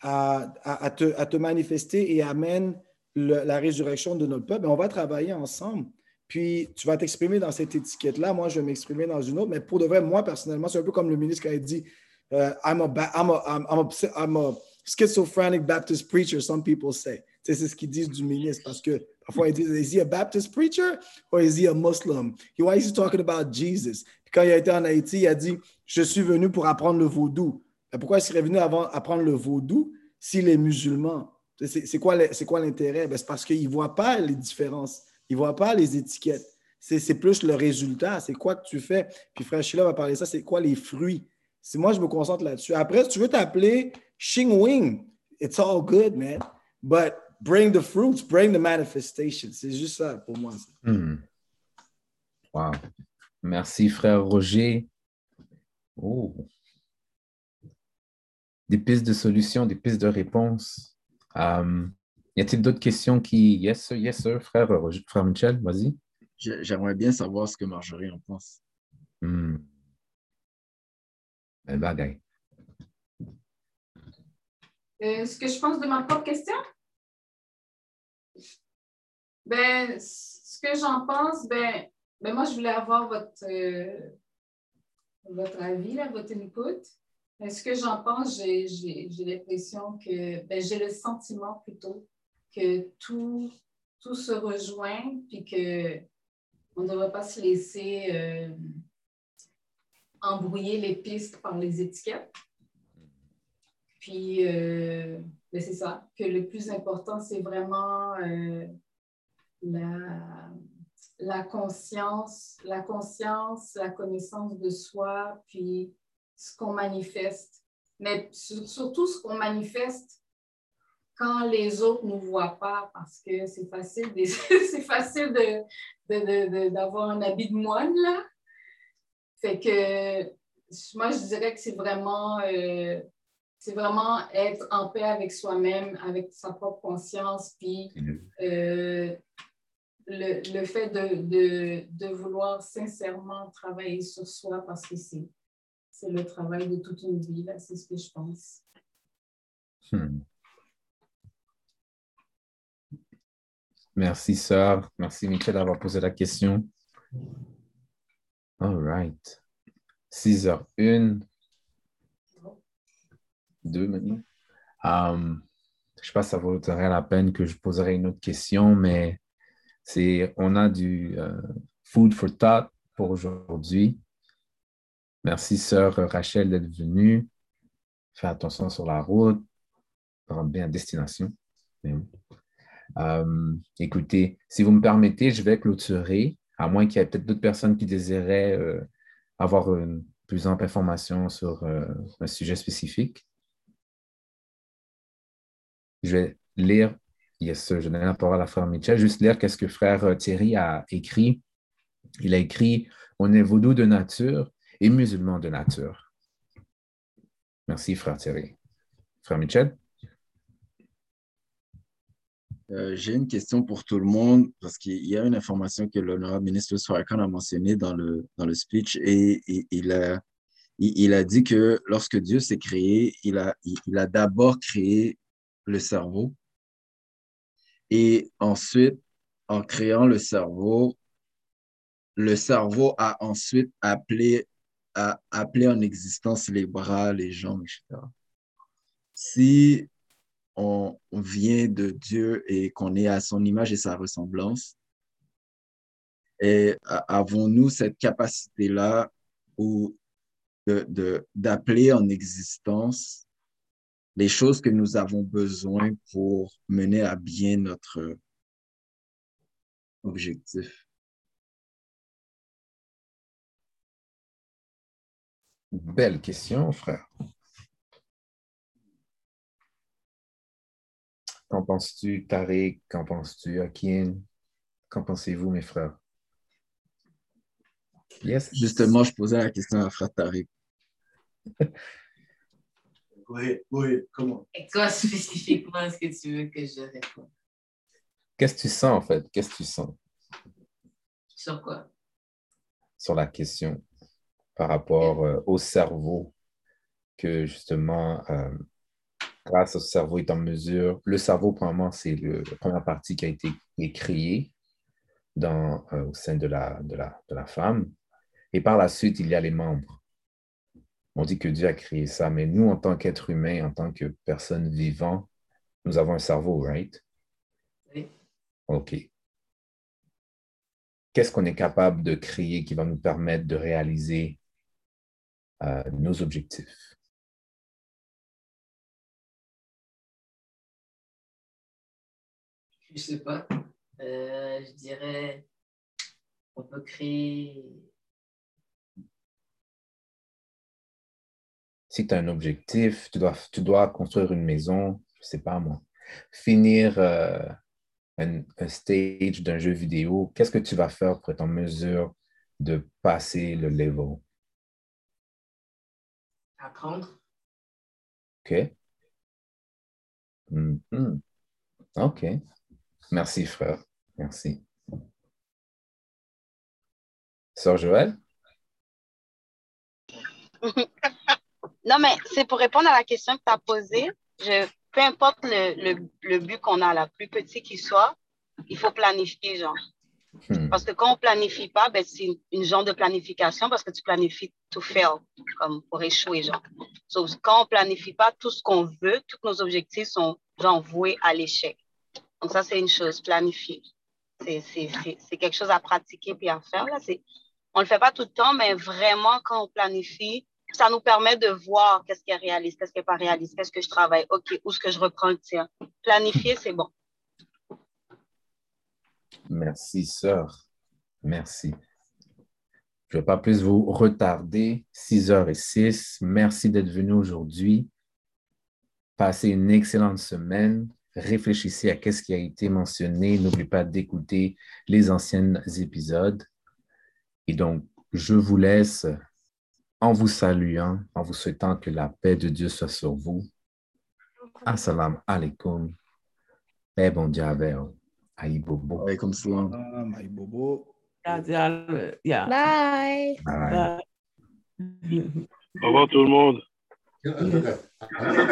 [SPEAKER 7] à, à, te, à, te, manifester et amène la résurrection de notre peuple, ben, on va travailler ensemble. Puis tu vas t'exprimer dans cette étiquette-là. Moi, je vais m'exprimer dans une autre. Mais pour de vrai, moi, personnellement, c'est un peu comme le ministre qui a dit uh, I'm, a I'm, I'm, I'm, schizophrenic Baptist preacher, some people say. C'est ce qu'ils disent du ministre parce que parfois ils disent Is he a Baptist preacher or is he a Muslim? Why is he talking about Jesus? Quand il a été en Haïti, il a dit Je suis venu pour apprendre le vaudou. Mais pourquoi il serait venu avant apprendre le vaudou s'il est musulman? C'est quoi l'intérêt? Ben, c'est parce qu'il ne voit pas les différences. Ils ne voient pas les étiquettes. C'est plus le résultat. C'est quoi que tu fais? Puis frère Sheila va parler de ça. C'est quoi les fruits? Moi, je me concentre là-dessus. Après, si tu veux t'appeler Xing Wing, it's all good, man. But bring the fruits, bring the manifestation. C'est juste ça pour moi.
[SPEAKER 1] Hmm. Wow. Merci, frère Roger. Oh. Des pistes de solutions, des pistes de réponses. Um, y a-t-il d'autres questions qui. Yes, sir, yes, sir, frère, frère Michel, vas-y.
[SPEAKER 4] J'aimerais bien savoir ce que Marjorie en pense.
[SPEAKER 1] Hmm. Belle bagaille.
[SPEAKER 8] Euh, ce que je pense de ma propre question? Ben, ce que j'en pense, ben, ben, moi, je voulais avoir votre, euh, votre avis, là, votre input. Ben, ce que j'en pense, j'ai l'impression que, ben, j'ai le sentiment plutôt que tout, tout se rejoint, puis qu'on ne devrait pas se laisser euh, embrouiller les pistes par les étiquettes. Puis, euh, ben, c'est ça, que le plus important, c'est vraiment euh, la, la conscience, la conscience, la connaissance de soi, puis ce qu'on manifeste. Mais surtout ce qu'on manifeste quand les autres ne nous voient pas, parce que c'est facile, c'est facile de, d'avoir un habit de moine, là. Fait que moi, je dirais que c'est vraiment euh, c'est vraiment être en paix avec soi-même, avec sa propre conscience, puis euh, le, le, fait de, vouloir sincèrement travailler sur soi parce que c'est, c'est le travail de toute une vie, là, c'est ce que je pense.
[SPEAKER 1] Hmm. Merci, sœur. Merci, Michel, d'avoir posé la question. All right. 6h01 deux maintenant. Um, je ne sais pas si ça vaudrait la peine que je poserai une autre question, mais on a du euh, food for thought pour aujourd'hui. Merci, sœur Rachel, d'être venue. Fais attention sur la route. Rentre bien à destination. Um, écoutez, si vous me permettez, je vais clôturer, à moins qu'il y ait peut-être d'autres personnes qui désiraient euh, avoir une plus ample information sur euh, un sujet spécifique. Je vais lire, yes, je donne la parole à frère Michel, juste lire qu'est-ce que frère euh, Thierry a écrit. Il a écrit On est vaudou de nature et musulman de nature. Merci, frère Thierry. Frère Michel?
[SPEAKER 4] Euh, j'ai une question pour tout le monde parce qu'il y a une information que l'honorable ministre Farrakhan a mentionnée dans le, dans le speech et, il, a, il, a dit que lorsque Dieu s'est créé, il a, il a d'abord créé le cerveau. Et ensuite, en créant le cerveau, le cerveau a ensuite appelé, a appelé en existence les bras, les jambes, etc. Si on vient de Dieu et qu'on est à son image et sa ressemblance, et avons-nous cette capacité-là d'appeler de, en existence les choses que nous avons besoin pour mener à bien notre objectif?
[SPEAKER 1] Belle question, frère. Qu'en penses-tu, Tariq? Qu'en penses-tu, Akin? Qu'en pensez-vous, mes frères?
[SPEAKER 4] Yes. Justement, je posais la question à frère Tariq.
[SPEAKER 5] Oui, oui, comment?
[SPEAKER 10] Et toi, spécifiquement, est-ce que tu veux que je réponde?
[SPEAKER 1] Qu'est-ce que tu sens, en fait? Qu'est-ce que tu sens?
[SPEAKER 10] Sur quoi?
[SPEAKER 1] Sur la question par rapport euh, au cerveau, que justement, euh, grâce au cerveau est en mesure, le cerveau, premièrement, c'est la première partie qui a été créée dans, euh, au sein de la, de, la, de la femme. Et par la suite, il y a les membres. On dit que Dieu a créé ça, mais nous, en tant qu'être humain, en tant que personne vivant, nous avons un cerveau, right?
[SPEAKER 10] Oui.
[SPEAKER 1] OK. Qu'est-ce qu'on est capable de créer qui va nous permettre de réaliser euh, nos objectifs?
[SPEAKER 10] Je ne sais pas. Euh, je dirais on peut créer
[SPEAKER 1] si tu as un objectif, tu dois, tu dois construire une maison, je sais pas moi. finir euh, un, un stage d'un jeu vidéo, qu'est-ce que tu vas faire pour être en mesure de passer le level?
[SPEAKER 10] Apprendre.
[SPEAKER 1] OK. Mhm. OK. Merci, frère. Merci. Sœur Joël?
[SPEAKER 6] Non, mais c'est pour répondre à la question que tu as posée. Je, peu importe le, le- le but qu'on a, la plus petit qu'il soit, il faut planifier, genre.
[SPEAKER 1] Hmm.
[SPEAKER 6] Parce que quand on planifie pas, ben, c'est une, une genre de planification parce que tu planifies to fail, comme pour échouer, genre. So, quand on planifie pas tout ce qu'on veut, tous nos objectifs sont genre voués à l'échec. Donc ça, c'est une chose, planifier. C'est- quelque chose à pratiquer puis à faire. Là. On le fait pas tout le temps, mais vraiment, quand on planifie, ça nous permet de voir qu'est-ce qui est réaliste, qu'est-ce qui n'est pas réaliste, qu'est-ce que je travaille, OK, où est-ce que je reprends le tir. Planifier, c'est bon.
[SPEAKER 1] Merci, sœur. Merci. Je ne vais pas plus vous retarder. 6h06. Merci d'être venu aujourd'hui. Passez une excellente semaine. Réfléchissez à ce qui a été mentionné. N'oubliez pas d'écouter les anciens épisodes. Et donc, je vous laisse en vous saluant, en vous souhaitant que la paix de Dieu soit sur vous. Assalamu alaikum. Paix bon Dieu avec vous. Aïe bobo.
[SPEAKER 4] Alaikum salam.
[SPEAKER 7] My bobo.
[SPEAKER 11] Yeah, yeah, yeah.
[SPEAKER 12] Bye.
[SPEAKER 1] Bye.
[SPEAKER 11] Bye.
[SPEAKER 9] Au revoir tout le monde.